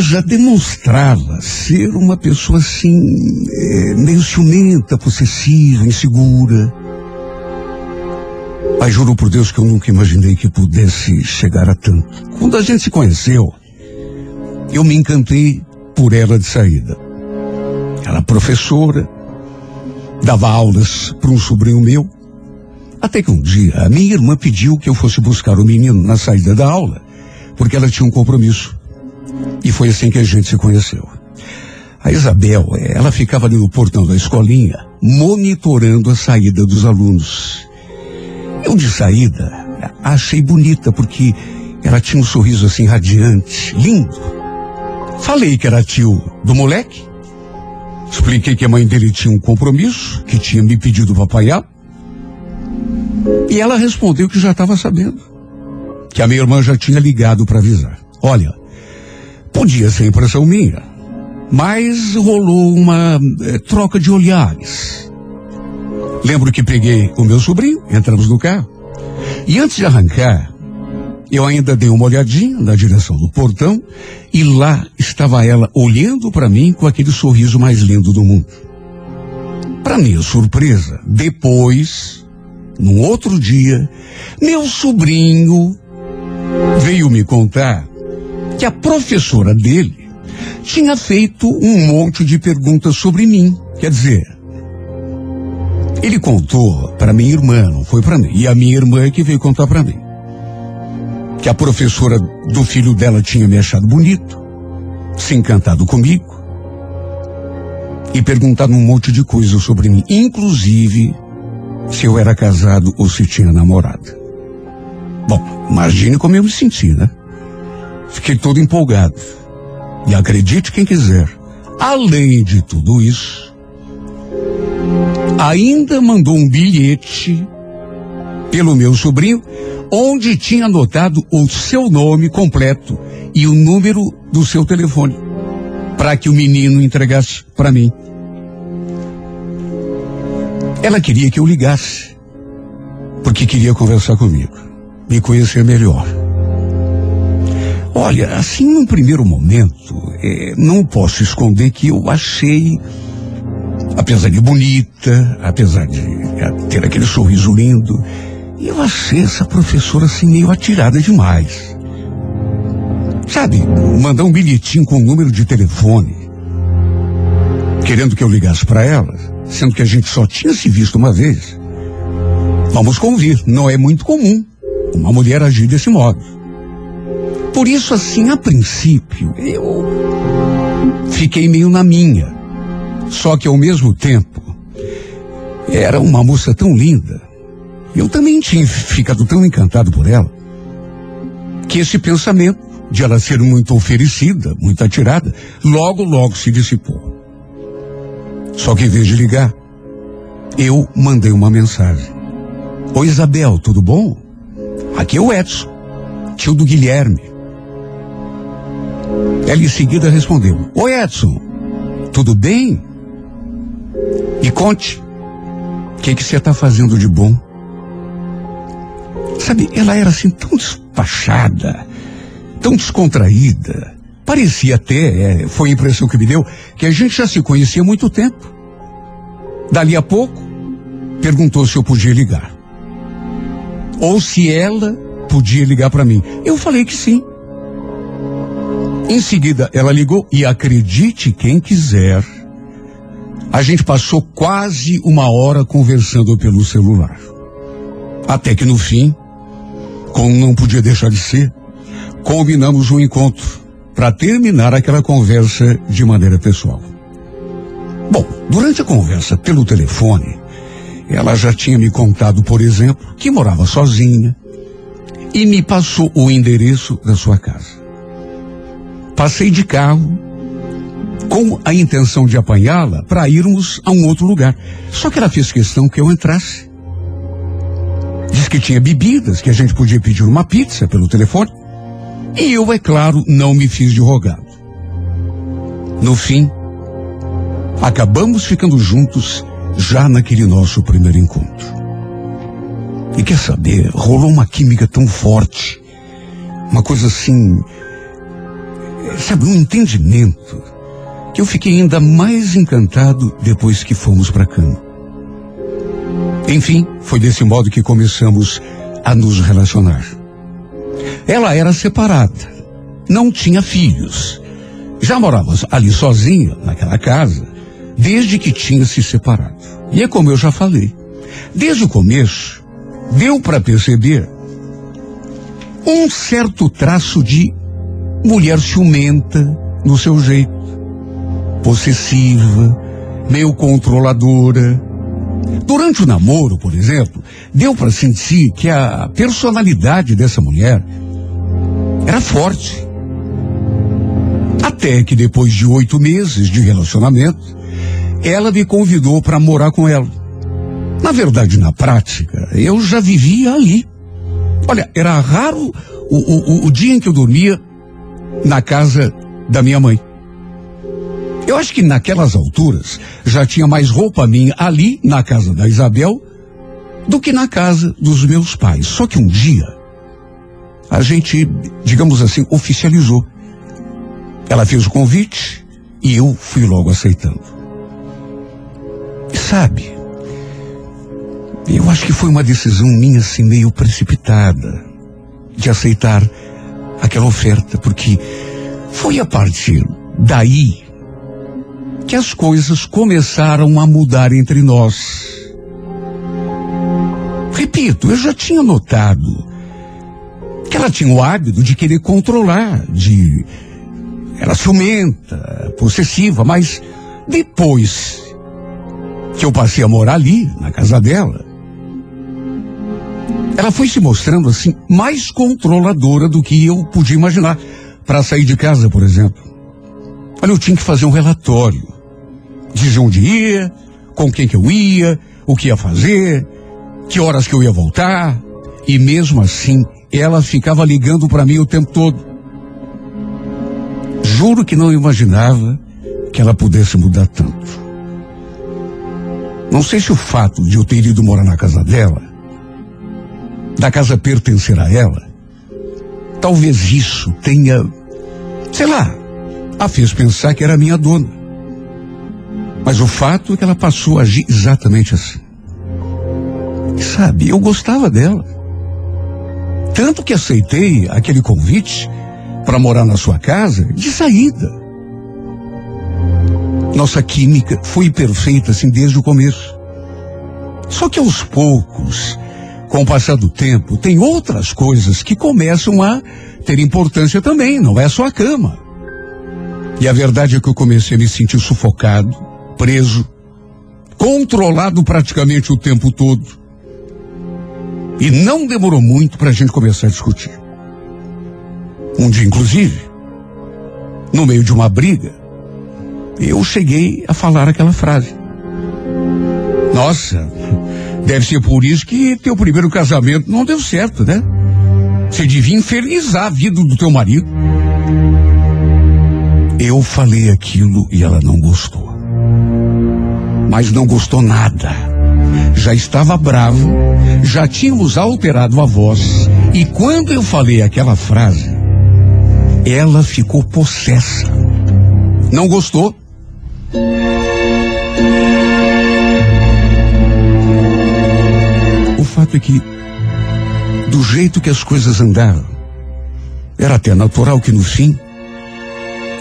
já demonstrava ser uma pessoa assim, é, meio ciumenta, possessiva, insegura. Mas juro por Deus que eu nunca imaginei que pudesse chegar a tanto. Quando a gente se conheceu, eu me encantei por ela de saída. Ela professora, dava aulas para um sobrinho meu. Até que um dia a minha irmã pediu que eu fosse buscar o menino na saída da aula, porque ela tinha um compromisso. E foi assim que a gente se conheceu. A Isabel, ela ficava ali no portão da escolinha, monitorando a saída dos alunos. Eu de saída, achei bonita porque ela tinha um sorriso assim radiante, lindo. Falei que era tio do moleque. Expliquei que a mãe dele tinha um compromisso, que tinha me pedido apanhar. E ela respondeu que já estava sabendo. Que a minha irmã já tinha ligado para avisar. Olha, Podia ser impressão minha, mas rolou uma é, troca de olhares. Lembro que peguei o meu sobrinho, entramos no carro, e antes de arrancar, eu ainda dei uma olhadinha na direção do portão e lá estava ela olhando para mim com aquele sorriso mais lindo do mundo. Para minha surpresa, depois, num outro dia, meu sobrinho veio me contar que a professora dele tinha feito um monte de perguntas sobre mim. Quer dizer, ele contou para minha irmã, não foi para mim. E a minha irmã é que veio contar para mim. Que a professora do filho dela tinha me achado bonito, se encantado comigo. e perguntado um monte de coisas sobre mim, inclusive se eu era casado ou se tinha namorada. Bom, imagine como eu me senti, né? Fiquei todo empolgado. E acredite quem quiser, além de tudo isso, ainda mandou um bilhete pelo meu sobrinho, onde tinha anotado o seu nome completo e o número do seu telefone, para que o menino entregasse para mim. Ela queria que eu ligasse, porque queria conversar comigo, me conhecer melhor. Olha, assim, num primeiro momento, é, não posso esconder que eu achei, apesar de bonita, apesar de é, ter aquele sorriso lindo, eu achei essa professora assim meio atirada demais. Sabe, mandar um bilhetinho com o um número de telefone, querendo que eu ligasse para ela, sendo que a gente só tinha se visto uma vez. Vamos convir, não é muito comum uma mulher agir desse modo. Por isso, assim, a princípio, eu fiquei meio na minha. Só que ao mesmo tempo, era uma moça tão linda. Eu também tinha ficado tão encantado por ela, que esse pensamento de ela ser muito oferecida, muito atirada, logo, logo se dissipou. Só que em vez de ligar, eu mandei uma mensagem. Oi Isabel, tudo bom? Aqui é o Edson, tio do Guilherme. Ela em seguida respondeu: Oi Edson, tudo bem? Me conte, o que você está fazendo de bom? Sabe, ela era assim tão despachada, tão descontraída. Parecia até, é, foi a impressão que me deu, que a gente já se conhecia há muito tempo. Dali a pouco, perguntou se eu podia ligar. Ou se ela podia ligar para mim. Eu falei que sim. Em seguida, ela ligou e acredite quem quiser, a gente passou quase uma hora conversando pelo celular. Até que no fim, como não podia deixar de ser, combinamos um encontro para terminar aquela conversa de maneira pessoal. Bom, durante a conversa pelo telefone, ela já tinha me contado, por exemplo, que morava sozinha e me passou o endereço da sua casa. Passei de carro com a intenção de apanhá-la para irmos a um outro lugar. Só que ela fez questão que eu entrasse. Diz que tinha bebidas, que a gente podia pedir uma pizza pelo telefone. E eu, é claro, não me fiz de rogado. No fim, acabamos ficando juntos já naquele nosso primeiro encontro. E quer saber, rolou uma química tão forte, uma coisa assim sabe, um entendimento que eu fiquei ainda mais encantado depois que fomos para a cama. Enfim, foi desse modo que começamos a nos relacionar. Ela era separada, não tinha filhos. Já morávamos ali sozinha, naquela casa, desde que tinha se separado. E é como eu já falei. Desde o começo, deu para perceber um certo traço de mulher ciumenta no seu jeito, possessiva, meio controladora. Durante o namoro, por exemplo, deu para sentir que a personalidade dessa mulher era forte. Até que depois de oito meses de relacionamento, ela me convidou para morar com ela. Na verdade, na prática, eu já vivia ali. Olha, era raro o, o, o dia em que eu dormia na casa da minha mãe. Eu acho que naquelas alturas já tinha mais roupa minha ali na casa da Isabel do que na casa dos meus pais. Só que um dia a gente, digamos assim, oficializou. Ela fez o convite e eu fui logo aceitando. Sabe, eu acho que foi uma decisão minha assim meio precipitada de aceitar aquela oferta, porque foi a partir daí que as coisas começaram a mudar entre nós. Repito, eu já tinha notado que ela tinha o hábito de querer controlar, de. Era ciumenta, possessiva, mas Depois que eu passei a morar ali, na casa dela, ela foi se mostrando assim mais controladora do que eu podia imaginar. Para sair de casa, por exemplo. Olha, eu tinha que fazer um relatório. Dizer onde ia, com quem que eu ia, o que ia fazer, que horas que eu ia voltar. E mesmo assim, ela ficava ligando para mim o tempo todo. Juro que não imaginava que ela pudesse mudar tanto. Não sei se o fato de eu ter ido morar na casa dela, da casa pertencer a ela, talvez isso tenha, sei lá, a fez pensar que era minha dona. Mas o fato é que ela passou a agir exatamente assim. E sabe, eu gostava dela. Tanto que aceitei aquele convite para morar na sua casa de saída. Nossa química foi perfeita assim desde o começo. Só que aos poucos, com o passar do tempo, tem outras coisas que começam a ter importância também, não é só a cama. E a verdade é que eu comecei a me sentir sufocado, preso, controlado praticamente o tempo todo. E não demorou muito para a gente começar a discutir. Um dia, inclusive, no meio de uma briga, eu cheguei a falar aquela frase. Nossa, deve ser por isso que teu primeiro casamento não deu certo, né? Você devia infernizar a vida do teu marido. Eu falei aquilo e ela não gostou. Mas não gostou nada. Já estava bravo, já tínhamos alterado a voz, e quando eu falei aquela frase, ela ficou possessa. Não gostou? Fato é que, do jeito que as coisas andaram, era até natural que no fim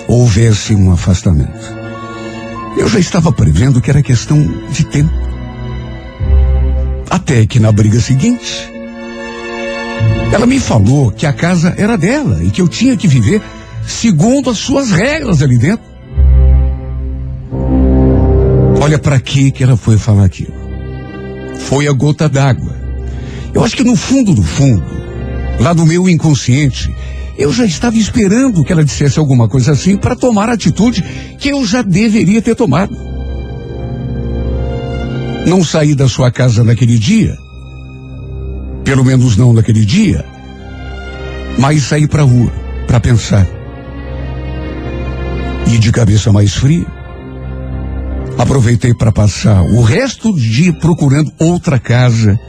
houvesse um afastamento. Eu já estava prevendo que era questão de tempo. Até que na briga seguinte, ela me falou que a casa era dela e que eu tinha que viver segundo as suas regras ali dentro. Olha para que que ela foi falar aquilo. Foi a gota d'água. Eu acho que no fundo do fundo, lá do meu inconsciente, eu já estava esperando que ela dissesse alguma coisa assim para tomar a atitude que eu já deveria ter tomado. Não saí da sua casa naquele dia, pelo menos não naquele dia, mas saí para a rua para pensar. E de cabeça mais fria, aproveitei para passar o resto do dia procurando outra casa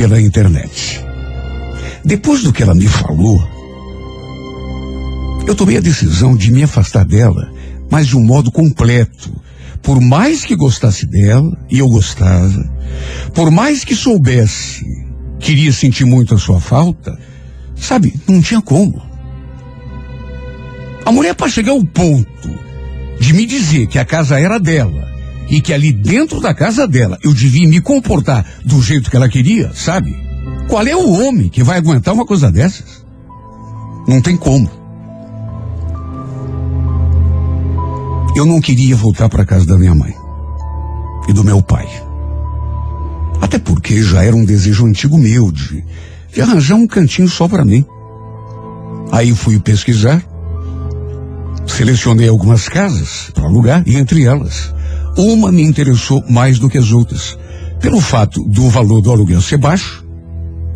pela internet. Depois do que ela me falou, eu tomei a decisão de me afastar dela, mas de um modo completo. Por mais que gostasse dela, e eu gostava, por mais que soubesse, queria sentir muito a sua falta, sabe, não tinha como. A mulher, para chegar ao ponto de me dizer que a casa era dela e que ali dentro da casa dela eu devia me comportar do jeito que ela queria, sabe? Qual é o homem que vai aguentar uma coisa dessas? Não tem como. Eu não queria voltar para casa da minha mãe e do meu pai. Até porque já era um desejo antigo meu de, de arranjar um cantinho só para mim. Aí fui pesquisar, selecionei algumas casas para alugar e entre elas, uma me interessou mais do que as outras, pelo fato do valor do aluguel ser baixo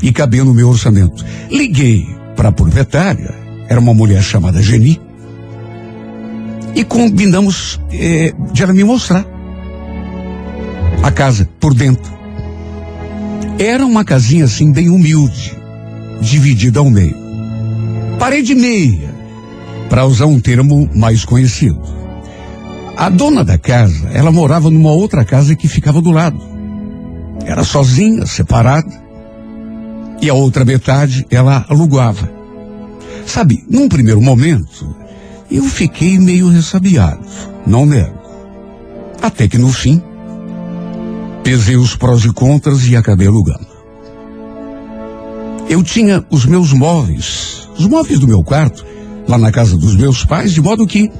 e caber no meu orçamento. Liguei para a proprietária, era uma mulher chamada Geni, e combinamos eh, de ela me mostrar a casa por dentro. Era uma casinha assim bem humilde, dividida ao meio. Parede meia, para usar um termo mais conhecido. A dona da casa, ela morava numa outra casa que ficava do lado. Era sozinha, separada. E a outra metade ela alugava. Sabe, num primeiro momento, eu fiquei meio ressabiado, não nego. Até que no fim, pesei os prós e contras e acabei alugando. Eu tinha os meus móveis, os móveis do meu quarto, lá na casa dos meus pais, de modo que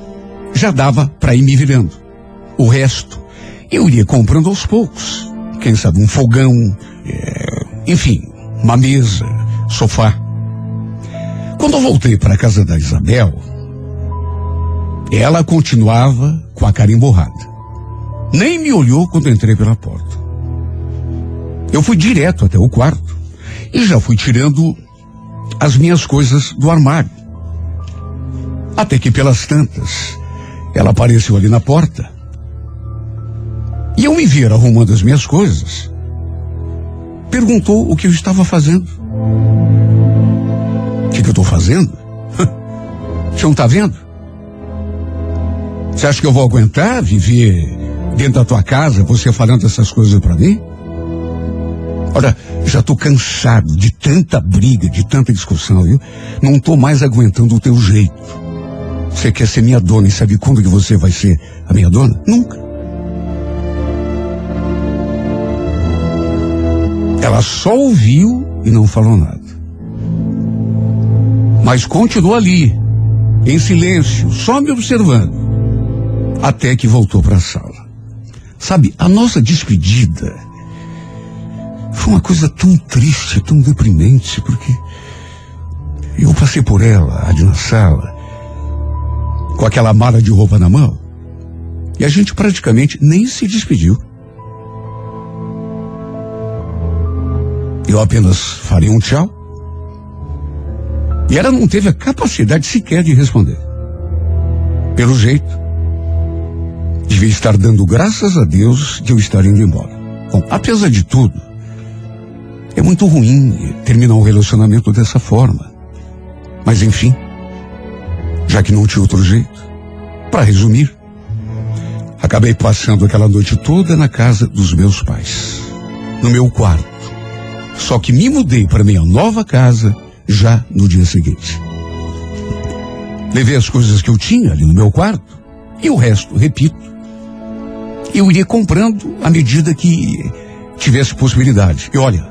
já dava para ir me virando. O resto eu iria comprando aos poucos. Quem sabe um fogão, é, enfim, uma mesa, sofá. Quando eu voltei para a casa da Isabel, ela continuava com a cara emborrada. Nem me olhou quando entrei pela porta. Eu fui direto até o quarto e já fui tirando as minhas coisas do armário. Até que pelas tantas, ela apareceu ali na porta. E eu me ver arrumando as minhas coisas. Perguntou o que eu estava fazendo. O que, que eu estou fazendo? Você não está vendo? Você acha que eu vou aguentar viver dentro da tua casa, você falando essas coisas para mim? Olha, já tô cansado de tanta briga, de tanta discussão, viu? Não tô mais aguentando o teu jeito. Você quer ser minha dona e sabe quando que você vai ser a minha dona? Nunca. Ela só ouviu e não falou nada. Mas continuou ali, em silêncio, só me observando, até que voltou para a sala. Sabe, a nossa despedida foi uma coisa tão triste, tão deprimente, porque eu passei por ela, ali na sala, com aquela mala de roupa na mão, e a gente praticamente nem se despediu. Eu apenas falei um tchau. E ela não teve a capacidade sequer de responder. Pelo jeito, devia estar dando graças a Deus de eu estar indo embora. Bom, apesar de tudo, é muito ruim terminar um relacionamento dessa forma. Mas enfim, já que não tinha outro jeito, para resumir, acabei passando aquela noite toda na casa dos meus pais, no meu quarto. Só que me mudei para minha nova casa já no dia seguinte. Levei as coisas que eu tinha ali no meu quarto e o resto, repito, eu iria comprando à medida que tivesse possibilidade. E olha,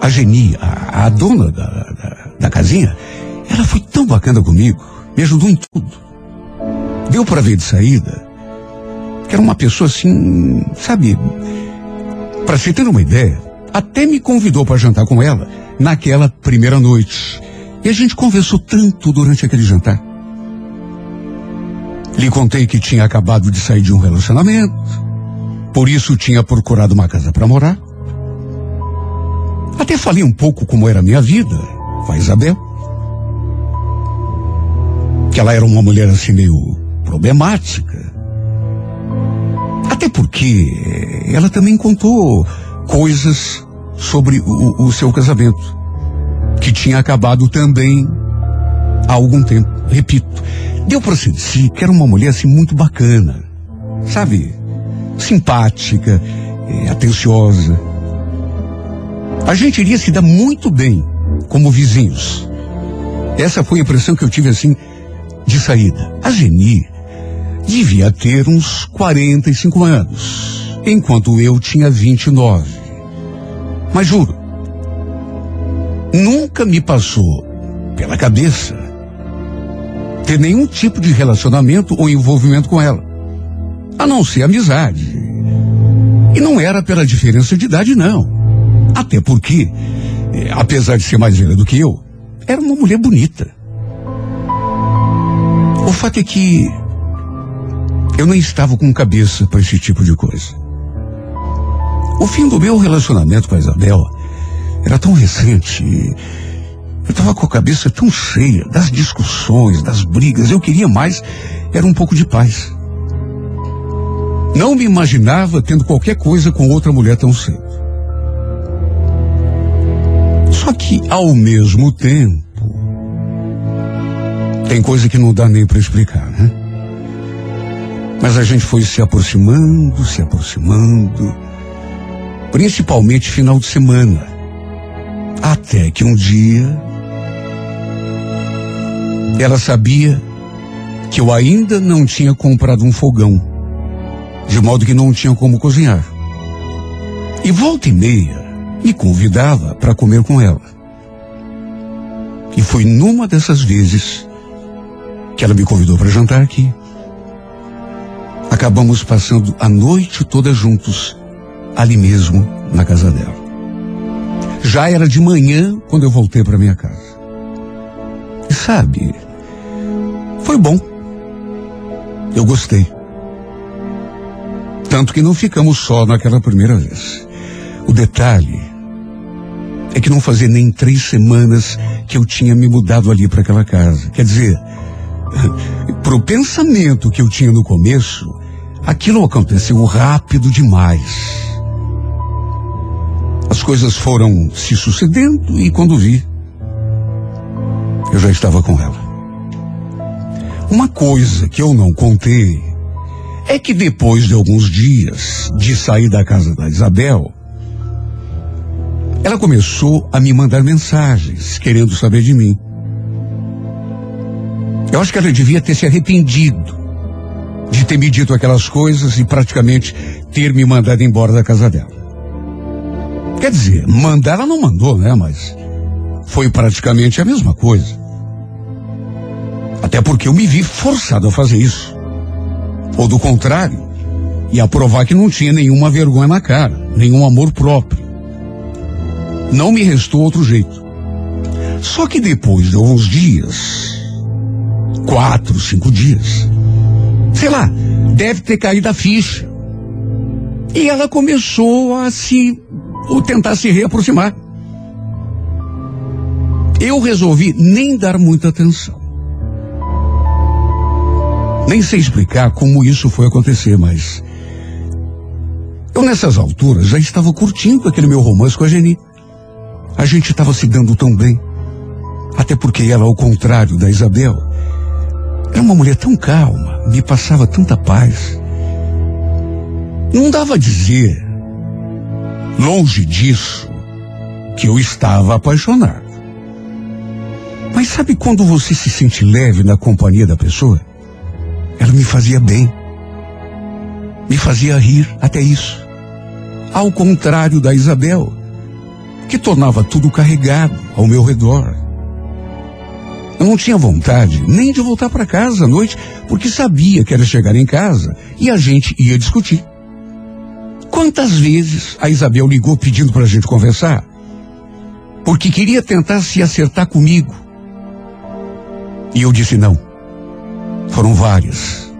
a Geni, a, a dona da, da, da, casinha, ela foi tão bacana comigo, me ajudou em tudo. Deu para ver de saída que era uma pessoa assim, sabe, para se ter uma ideia, até me convidou para jantar com ela naquela primeira noite. E a gente conversou tanto durante aquele jantar. Lhe contei que tinha acabado de sair de um relacionamento, por isso tinha procurado uma casa para morar. Até falei um pouco como era a minha vida com a Isabel. Que ela era uma mulher assim meio problemática. Até porque ela também contou coisas sobre o, o seu casamento, que tinha acabado também há algum tempo. Repito, deu para sentir que era uma mulher assim muito bacana, sabe? Simpática, é, atenciosa. A gente iria se dar muito bem como vizinhos. Essa foi a impressão que eu tive assim de saída. A Geni devia ter uns 45 anos, enquanto eu tinha 29. Mas juro, nunca me passou pela cabeça ter nenhum tipo de relacionamento ou envolvimento com ela, a não ser amizade. E não era pela diferença de idade, não. Até porque, eh, apesar de ser mais velha do que eu, era uma mulher bonita. Fato é que eu não estava com cabeça para esse tipo de coisa. O fim do meu relacionamento com a Isabel era tão recente. Eu estava com a cabeça tão cheia das discussões, das brigas. Eu queria mais, era um pouco de paz. Não me imaginava tendo qualquer coisa com outra mulher tão cedo. Só que, ao mesmo tempo, tem coisa que não dá nem para explicar, né? Mas a gente foi se aproximando, se aproximando, principalmente final de semana. Até que um dia ela sabia que eu ainda não tinha comprado um fogão, de modo que não tinha como cozinhar. E volta e meia me convidava para comer com ela. E foi numa dessas vezes que ela me convidou para jantar aqui. acabamos passando a noite toda juntos, ali mesmo na casa dela. Já era de manhã quando eu voltei para minha casa. E sabe, foi bom. Eu gostei. Tanto que não ficamos só naquela primeira vez. O detalhe é que não fazia nem três semanas que eu tinha me mudado ali para aquela casa. Quer dizer, pro pensamento que eu tinha no começo, aquilo aconteceu rápido demais. As coisas foram se sucedendo e quando vi, eu já estava com ela. Uma coisa que eu não contei é que depois de alguns dias de sair da casa da Isabel, ela começou a me mandar mensagens querendo saber de mim. Eu acho que ela devia ter se arrependido de ter me dito aquelas coisas e praticamente ter me mandado embora da casa dela. Quer dizer, mandar ela não mandou, né? Mas foi praticamente a mesma coisa. Até porque eu me vi forçado a fazer isso. Ou do contrário, ia provar que não tinha nenhuma vergonha na cara, nenhum amor próprio. Não me restou outro jeito. Só que depois de alguns dias, quatro, cinco dias, sei lá, deve ter caído a ficha. E ela começou a se, ou tentar se reaproximar. Eu resolvi nem dar muita atenção. Nem sei explicar como isso foi acontecer, mas. Eu, nessas alturas, já estava curtindo aquele meu romance com a Geni. A gente estava se dando tão bem. Até porque ela, ao contrário da Isabel, era uma mulher tão calma, me passava tanta paz. Não dava a dizer, longe disso, que eu estava apaixonado. Mas sabe quando você se sente leve na companhia da pessoa? Ela me fazia bem. Me fazia rir, até isso. Ao contrário da Isabel, que tornava tudo carregado ao meu redor. Eu não tinha vontade nem de voltar para casa à noite, porque sabia que era chegar em casa e a gente ia discutir. Quantas vezes a Isabel ligou pedindo para a gente conversar? Porque queria tentar se acertar comigo. E eu disse não. Foram várias.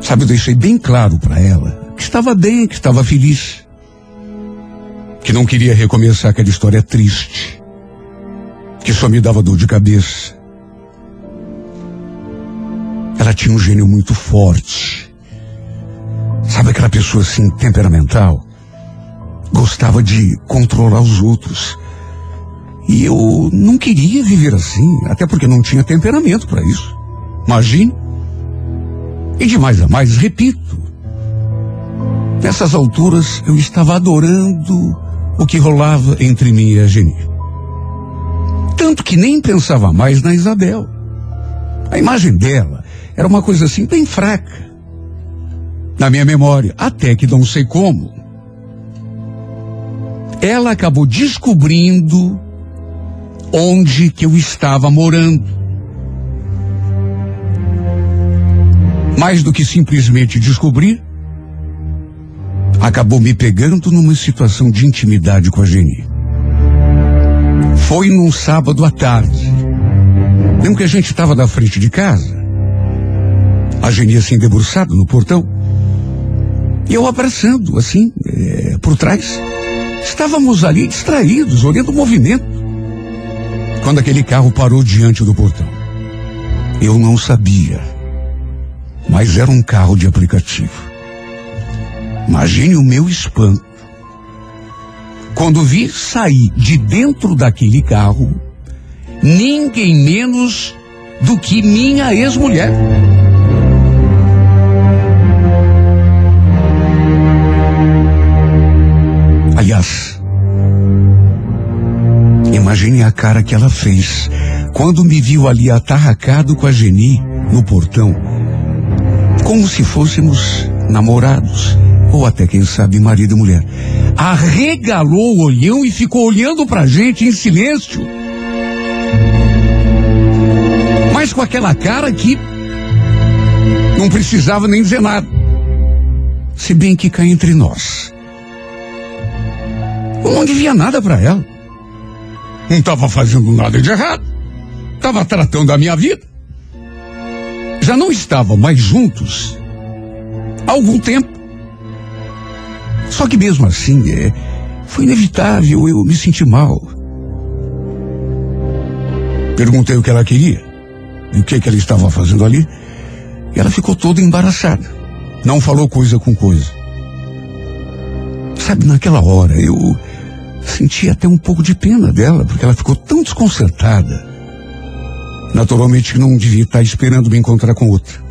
Sabe, eu deixei bem claro para ela que estava bem, que estava feliz. Que não queria recomeçar aquela história triste. Que só me dava dor de cabeça. Ela tinha um gênio muito forte. Sabe aquela pessoa assim, temperamental? Gostava de controlar os outros. E eu não queria viver assim, até porque não tinha temperamento para isso. Imagine. E de mais a mais, repito, nessas alturas eu estava adorando o que rolava entre mim e a Geni. Tanto que nem pensava mais na Isabel. A imagem dela era uma coisa assim bem fraca. Na minha memória, até que não sei como. Ela acabou descobrindo onde que eu estava morando. Mais do que simplesmente descobrir, acabou me pegando numa situação de intimidade com a Geni. Foi num sábado à tarde. Lembro que a gente estava na frente de casa. A Geni assim debruçada no portão. E eu abraçando, assim, é, por trás. Estávamos ali distraídos, olhando o movimento quando aquele carro parou diante do portão. Eu não sabia, mas era um carro de aplicativo. Imagine o meu espanto. Quando vi sair de dentro daquele carro, ninguém menos do que minha ex-mulher. Aliás, Imagine a cara que ela fez quando me viu ali atarracado com a Geni no portão. Como se fôssemos namorados, ou até quem sabe marido e mulher. Arregalou o olhão e ficou olhando pra gente em silêncio. Mas com aquela cara que Não precisava nem dizer nada. Se bem que cá entre nós. Eu não devia nada para ela. Não estava fazendo nada de errado. Estava tratando da minha vida. Já não estavam mais juntos há algum tempo. Só que mesmo assim, é, foi inevitável eu me sentir mal. Perguntei o que ela queria e o que, que ela estava fazendo ali. E ela ficou toda embaraçada. Não falou coisa com coisa. Sabe, naquela hora eu senti até um pouco de pena dela, porque ela ficou tão desconcertada. Naturalmente que não devia estar esperando me encontrar com outra.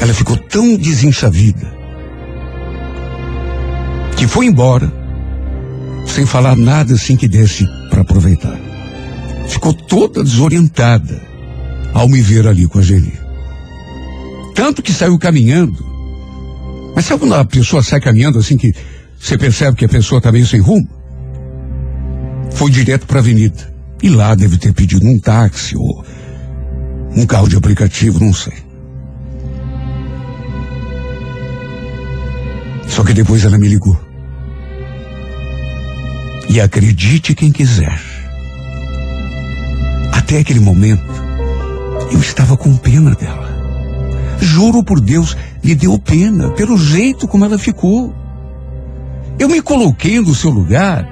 Ela ficou tão desenchavida que foi embora sem falar nada assim que desse para aproveitar. Ficou toda desorientada ao me ver ali com a Geni. Tanto que saiu caminhando. Mas sabe quando a pessoa sai caminhando assim que você percebe que a pessoa está meio sem rumo? Foi direto para a avenida. E lá deve ter pedido um táxi ou um carro de aplicativo, não sei. Só que depois ela me ligou. E acredite quem quiser. Até aquele momento, eu estava com pena dela. Juro por Deus, me deu pena pelo jeito como ela ficou. Eu me coloquei no seu lugar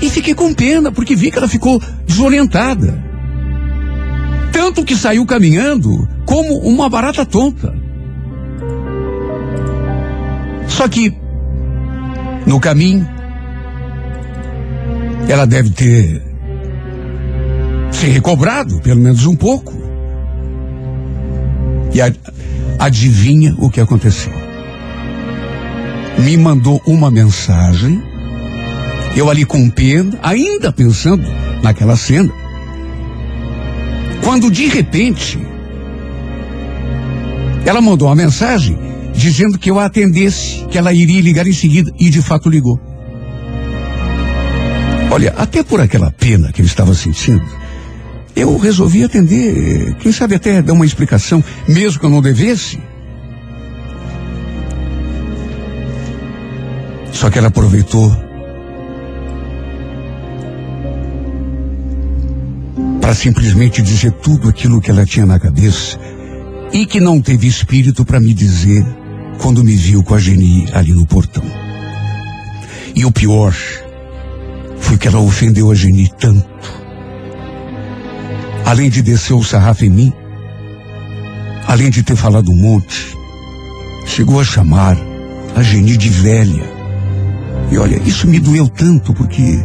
e fiquei com pena porque vi que ela ficou desorientada. Tanto que saiu caminhando como uma barata tonta. Só que, no caminho, ela deve ter se recobrado, pelo menos um pouco. E a, adivinha o que aconteceu? Me mandou uma mensagem, eu ali com pena, ainda pensando naquela cena, quando de repente ela mandou uma mensagem dizendo que eu a atendesse, que ela iria ligar em seguida, e de fato ligou. Olha, até por aquela pena que eu estava sentindo, eu resolvi atender, quem sabe até dar uma explicação, mesmo que eu não devesse. Só que ela aproveitou para simplesmente dizer tudo aquilo que ela tinha na cabeça e que não teve espírito para me dizer quando me viu com a Geni ali no portão. E o pior foi que ela ofendeu a Geni tanto. Além de descer o sarrafo em mim, além de ter falado um monte, chegou a chamar a Geni de velha. E olha, isso me doeu tanto porque.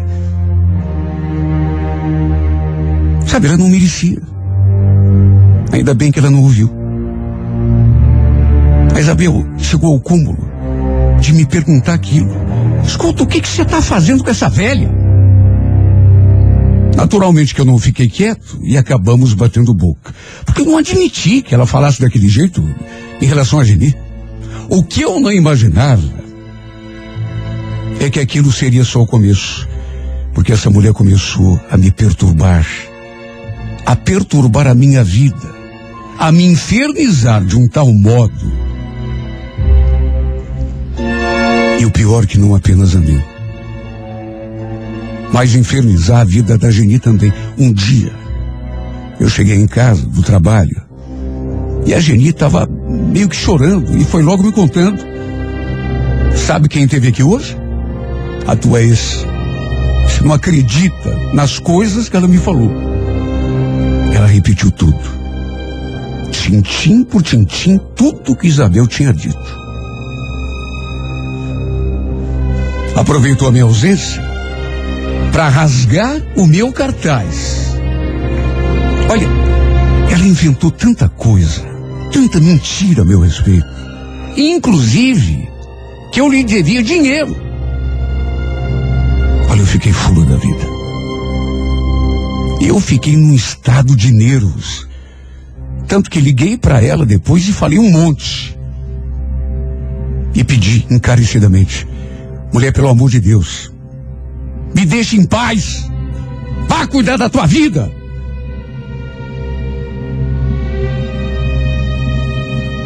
Sabe, ela não merecia. Ainda bem que ela não ouviu. A Isabel chegou ao cúmulo de me perguntar aquilo. Escuta, o que, você está fazendo com essa velha? Naturalmente que eu não fiquei quieto e acabamos batendo boca. Porque eu não admiti que ela falasse daquele jeito em relação a Geni. O que eu não imaginava é que aquilo seria só o começo. Porque essa mulher começou a me perturbar, a perturbar a minha vida, a me infernizar de um tal modo. E o pior que não apenas a mim mas infernizar a vida da Geni também. Um dia, eu cheguei em casa do trabalho e a Geni estava meio que chorando e foi logo me contando. Sabe quem teve aqui hoje? A tua ex. Você não acredita nas coisas que ela me falou. Ela repetiu tudo. Tintim por tintim, tudo que Isabel tinha dito. Aproveitou a minha ausência para rasgar o meu cartaz. Olha, ela inventou tanta coisa, tanta mentira a meu respeito. Inclusive, que eu lhe devia dinheiro. Olha, eu fiquei fulo da vida. Eu fiquei num estado de nervos. Tanto que liguei para ela depois e falei um monte. E pedi encarecidamente: mulher, pelo amor de Deus, me deixe em paz. Vá cuidar da tua vida.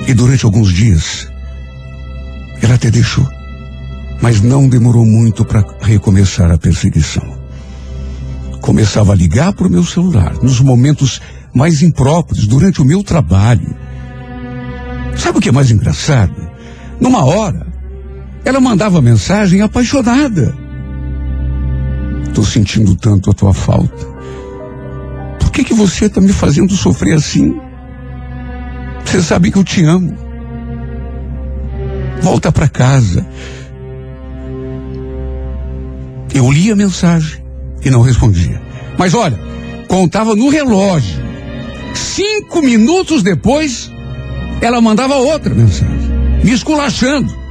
E durante alguns dias, ela até deixou. Mas não demorou muito para recomeçar a perseguição. Começava a ligar para o meu celular, nos momentos mais impróprios, durante o meu trabalho. Sabe o que é mais engraçado? Numa hora, ela mandava mensagem apaixonada. Estou sentindo tanto a tua falta. Por que que você está me fazendo sofrer assim? Você sabe que eu te amo. Volta para casa. Eu li a mensagem e não respondia. Mas olha, contava no relógio. Cinco minutos depois, ela mandava outra mensagem, me esculachando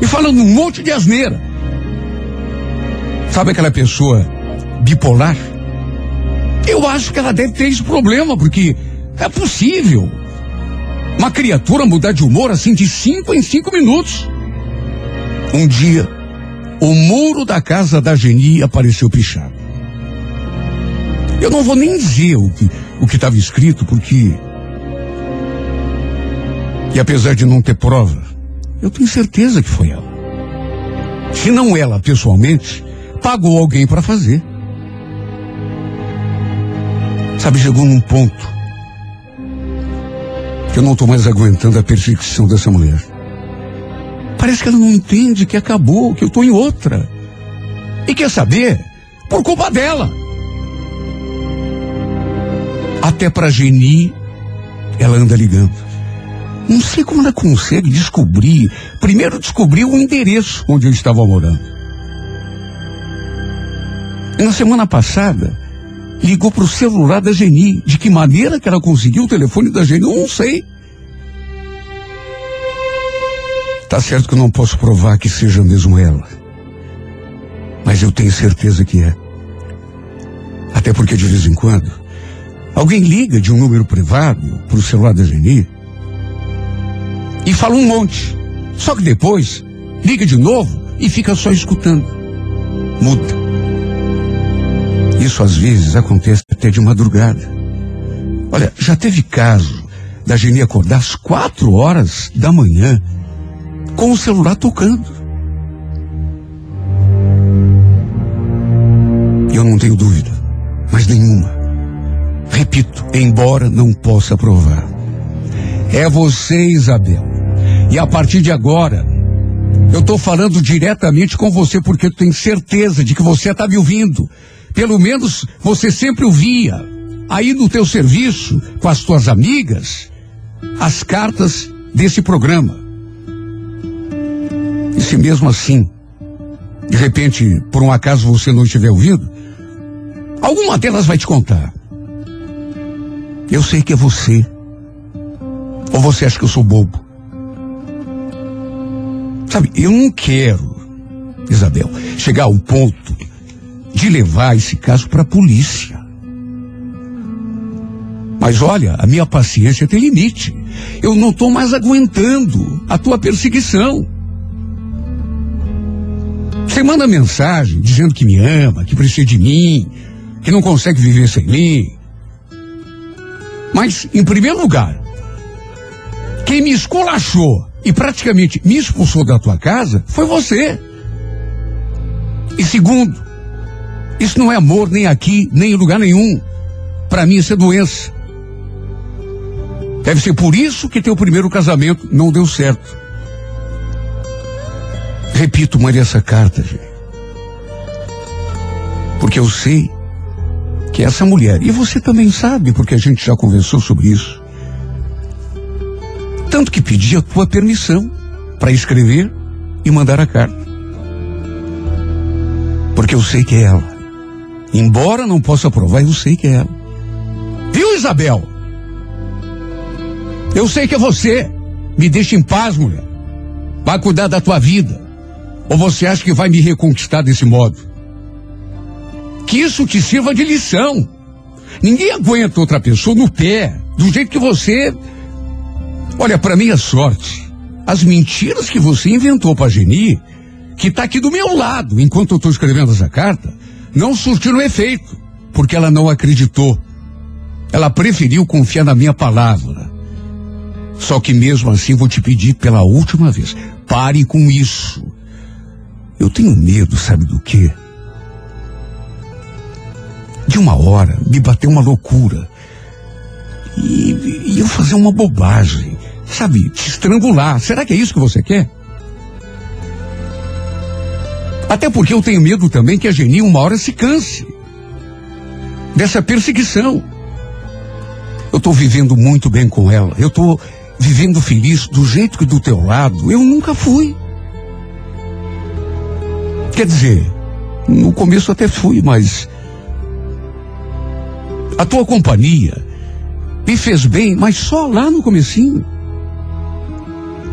e falando um monte de asneira. Sabe aquela pessoa bipolar? Eu acho que ela deve ter esse problema, porque é possível uma criatura mudar de humor assim de cinco em cinco minutos. Um dia, o muro da casa da Geni apareceu pichado. Eu não vou nem dizer o que o estava escrito, porque e apesar de não ter prova, eu tenho certeza que foi ela. Se não ela pessoalmente, pagou alguém para fazer. Sabe, chegou num ponto que eu não estou mais aguentando a perseguição dessa mulher. Parece que ela não entende que acabou, que eu estou em outra. E quer saber? Por culpa dela. Até para Geni, ela anda ligando. Não sei como ela consegue descobrir. Primeiro descobriu o endereço onde eu estava morando. E na semana passada, ligou para o celular da Geni. De que maneira que ela conseguiu o telefone da Geni, eu não sei. Tá certo que eu não posso provar que seja mesmo ela. Mas eu tenho certeza que é. Até porque de vez em quando, alguém liga de um número privado para o celular da Geni e fala um monte. Só que depois liga de novo e fica só escutando. Muda. Isso às vezes acontece até de madrugada. Olha, já teve caso da Geni acordar às quatro horas da manhã com o celular tocando. Eu não tenho dúvida, mas nenhuma. Repito, embora não possa provar. É você, Isabel. E a partir de agora, eu estou falando diretamente com você porque eu tenho certeza de que você está me ouvindo. Pelo menos você sempre ouvia aí no teu serviço com as tuas amigas as cartas desse programa. E se mesmo assim, de repente, por um acaso você não estiver ouvindo, alguma delas vai te contar. Eu sei que é você. Ou você acha que eu sou bobo? Sabe, eu não quero, Isabel, chegar ao ponto de levar esse caso para a polícia. Mas olha, a minha paciência tem limite. Eu não estou mais aguentando a tua perseguição. Você manda mensagem dizendo que me ama, que precisa de mim, que não consegue viver sem mim. Mas, em primeiro lugar, quem me esculachou e praticamente me expulsou da tua casa foi você. E segundo, isso não é amor nem aqui, nem em lugar nenhum. Para mim isso é doença. Deve ser por isso que teu primeiro casamento não deu certo. Repito, mande essa carta, gente. Porque eu sei que essa mulher, e você também sabe, porque a gente já conversou sobre isso, tanto que pedi a tua permissão para escrever e mandar a carta. Porque eu sei que é ela. Embora não possa provar, eu sei que é ela. Viu, Isabel? Eu sei que é você. Me deixa em paz, mulher. Vai cuidar da tua vida. Ou você acha que vai me reconquistar desse modo? Que isso te sirva de lição. Ninguém aguenta outra pessoa no pé, do jeito que você Olha, para minha sorte, as mentiras que você inventou para Geni, que está aqui do meu lado enquanto eu estou escrevendo essa carta, não surtiram efeito, porque ela não acreditou. Ela preferiu confiar na minha palavra. Só que mesmo assim vou te pedir pela última vez, pare com isso. Eu tenho medo, sabe do quê? De uma hora me bater uma loucura. E, e eu fazer uma bobagem. Sabe, te estrangular. Será que é isso que você quer? Até porque eu tenho medo também que a Geni uma hora se canse dessa perseguição. Eu estou vivendo muito bem com ela. Eu estou vivendo feliz do jeito que do teu lado eu nunca fui. Quer dizer, no começo até fui, mas a tua companhia me fez bem, mas só lá no comecinho.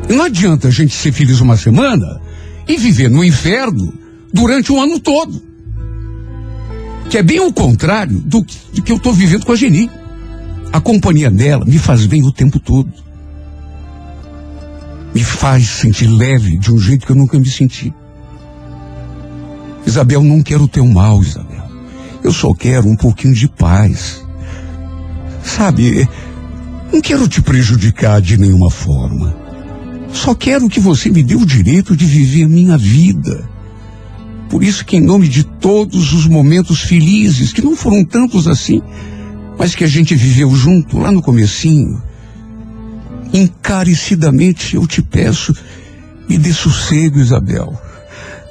Não adianta a gente ser feliz uma semana e viver no inferno durante um ano todo. Que é bem o contrário do que, do que eu estou vivendo com a Geni. A companhia dela me faz bem o tempo todo. Me faz sentir leve de um jeito que eu nunca me senti. Isabel, não quero o teu mal, Isabel. Eu só quero um pouquinho de paz. Sabe, não quero te prejudicar de nenhuma forma. Só quero que você me dê o direito de viver minha vida. Por isso que em nome de todos os momentos felizes, que não foram tantos assim, mas que a gente viveu junto lá no comecinho, encarecidamente eu te peço, me dê sossego, Isabel.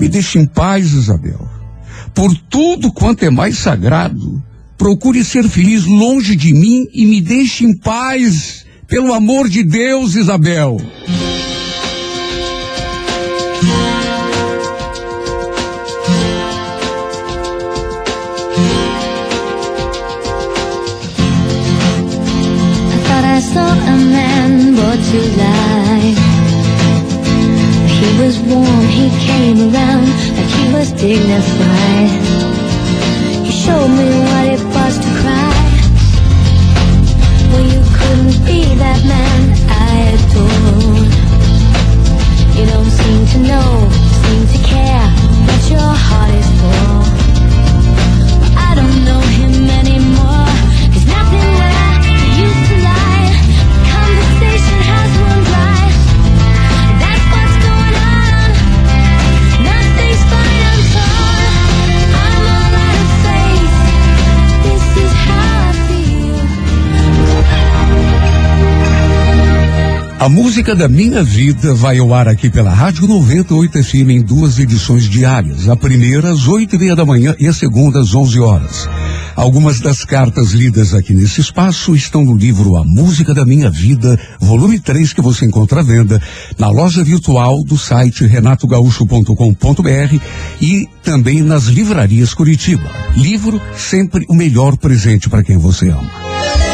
Me deixe em paz, Isabel. Por tudo quanto é mais sagrado, procure ser feliz longe de mim e me deixe em paz. Pelo amor de Deus, Isabel. To life. He was warm, he came around like he was dignified. He showed me what it was to cry. Well, you couldn't be that man I adored. You don't seem to know, seem to care what your heart is A música da minha vida vai ao ar aqui pela Rádio 98 FM em duas edições diárias. A primeira às oito e meia da manhã e a segunda às onze horas. Algumas das cartas lidas aqui nesse espaço estão no livro A Música da Minha Vida, volume 3, que você encontra à venda na loja virtual do site renatogaúcho.com.br e também nas livrarias Curitiba. Livro sempre o melhor presente para quem você ama.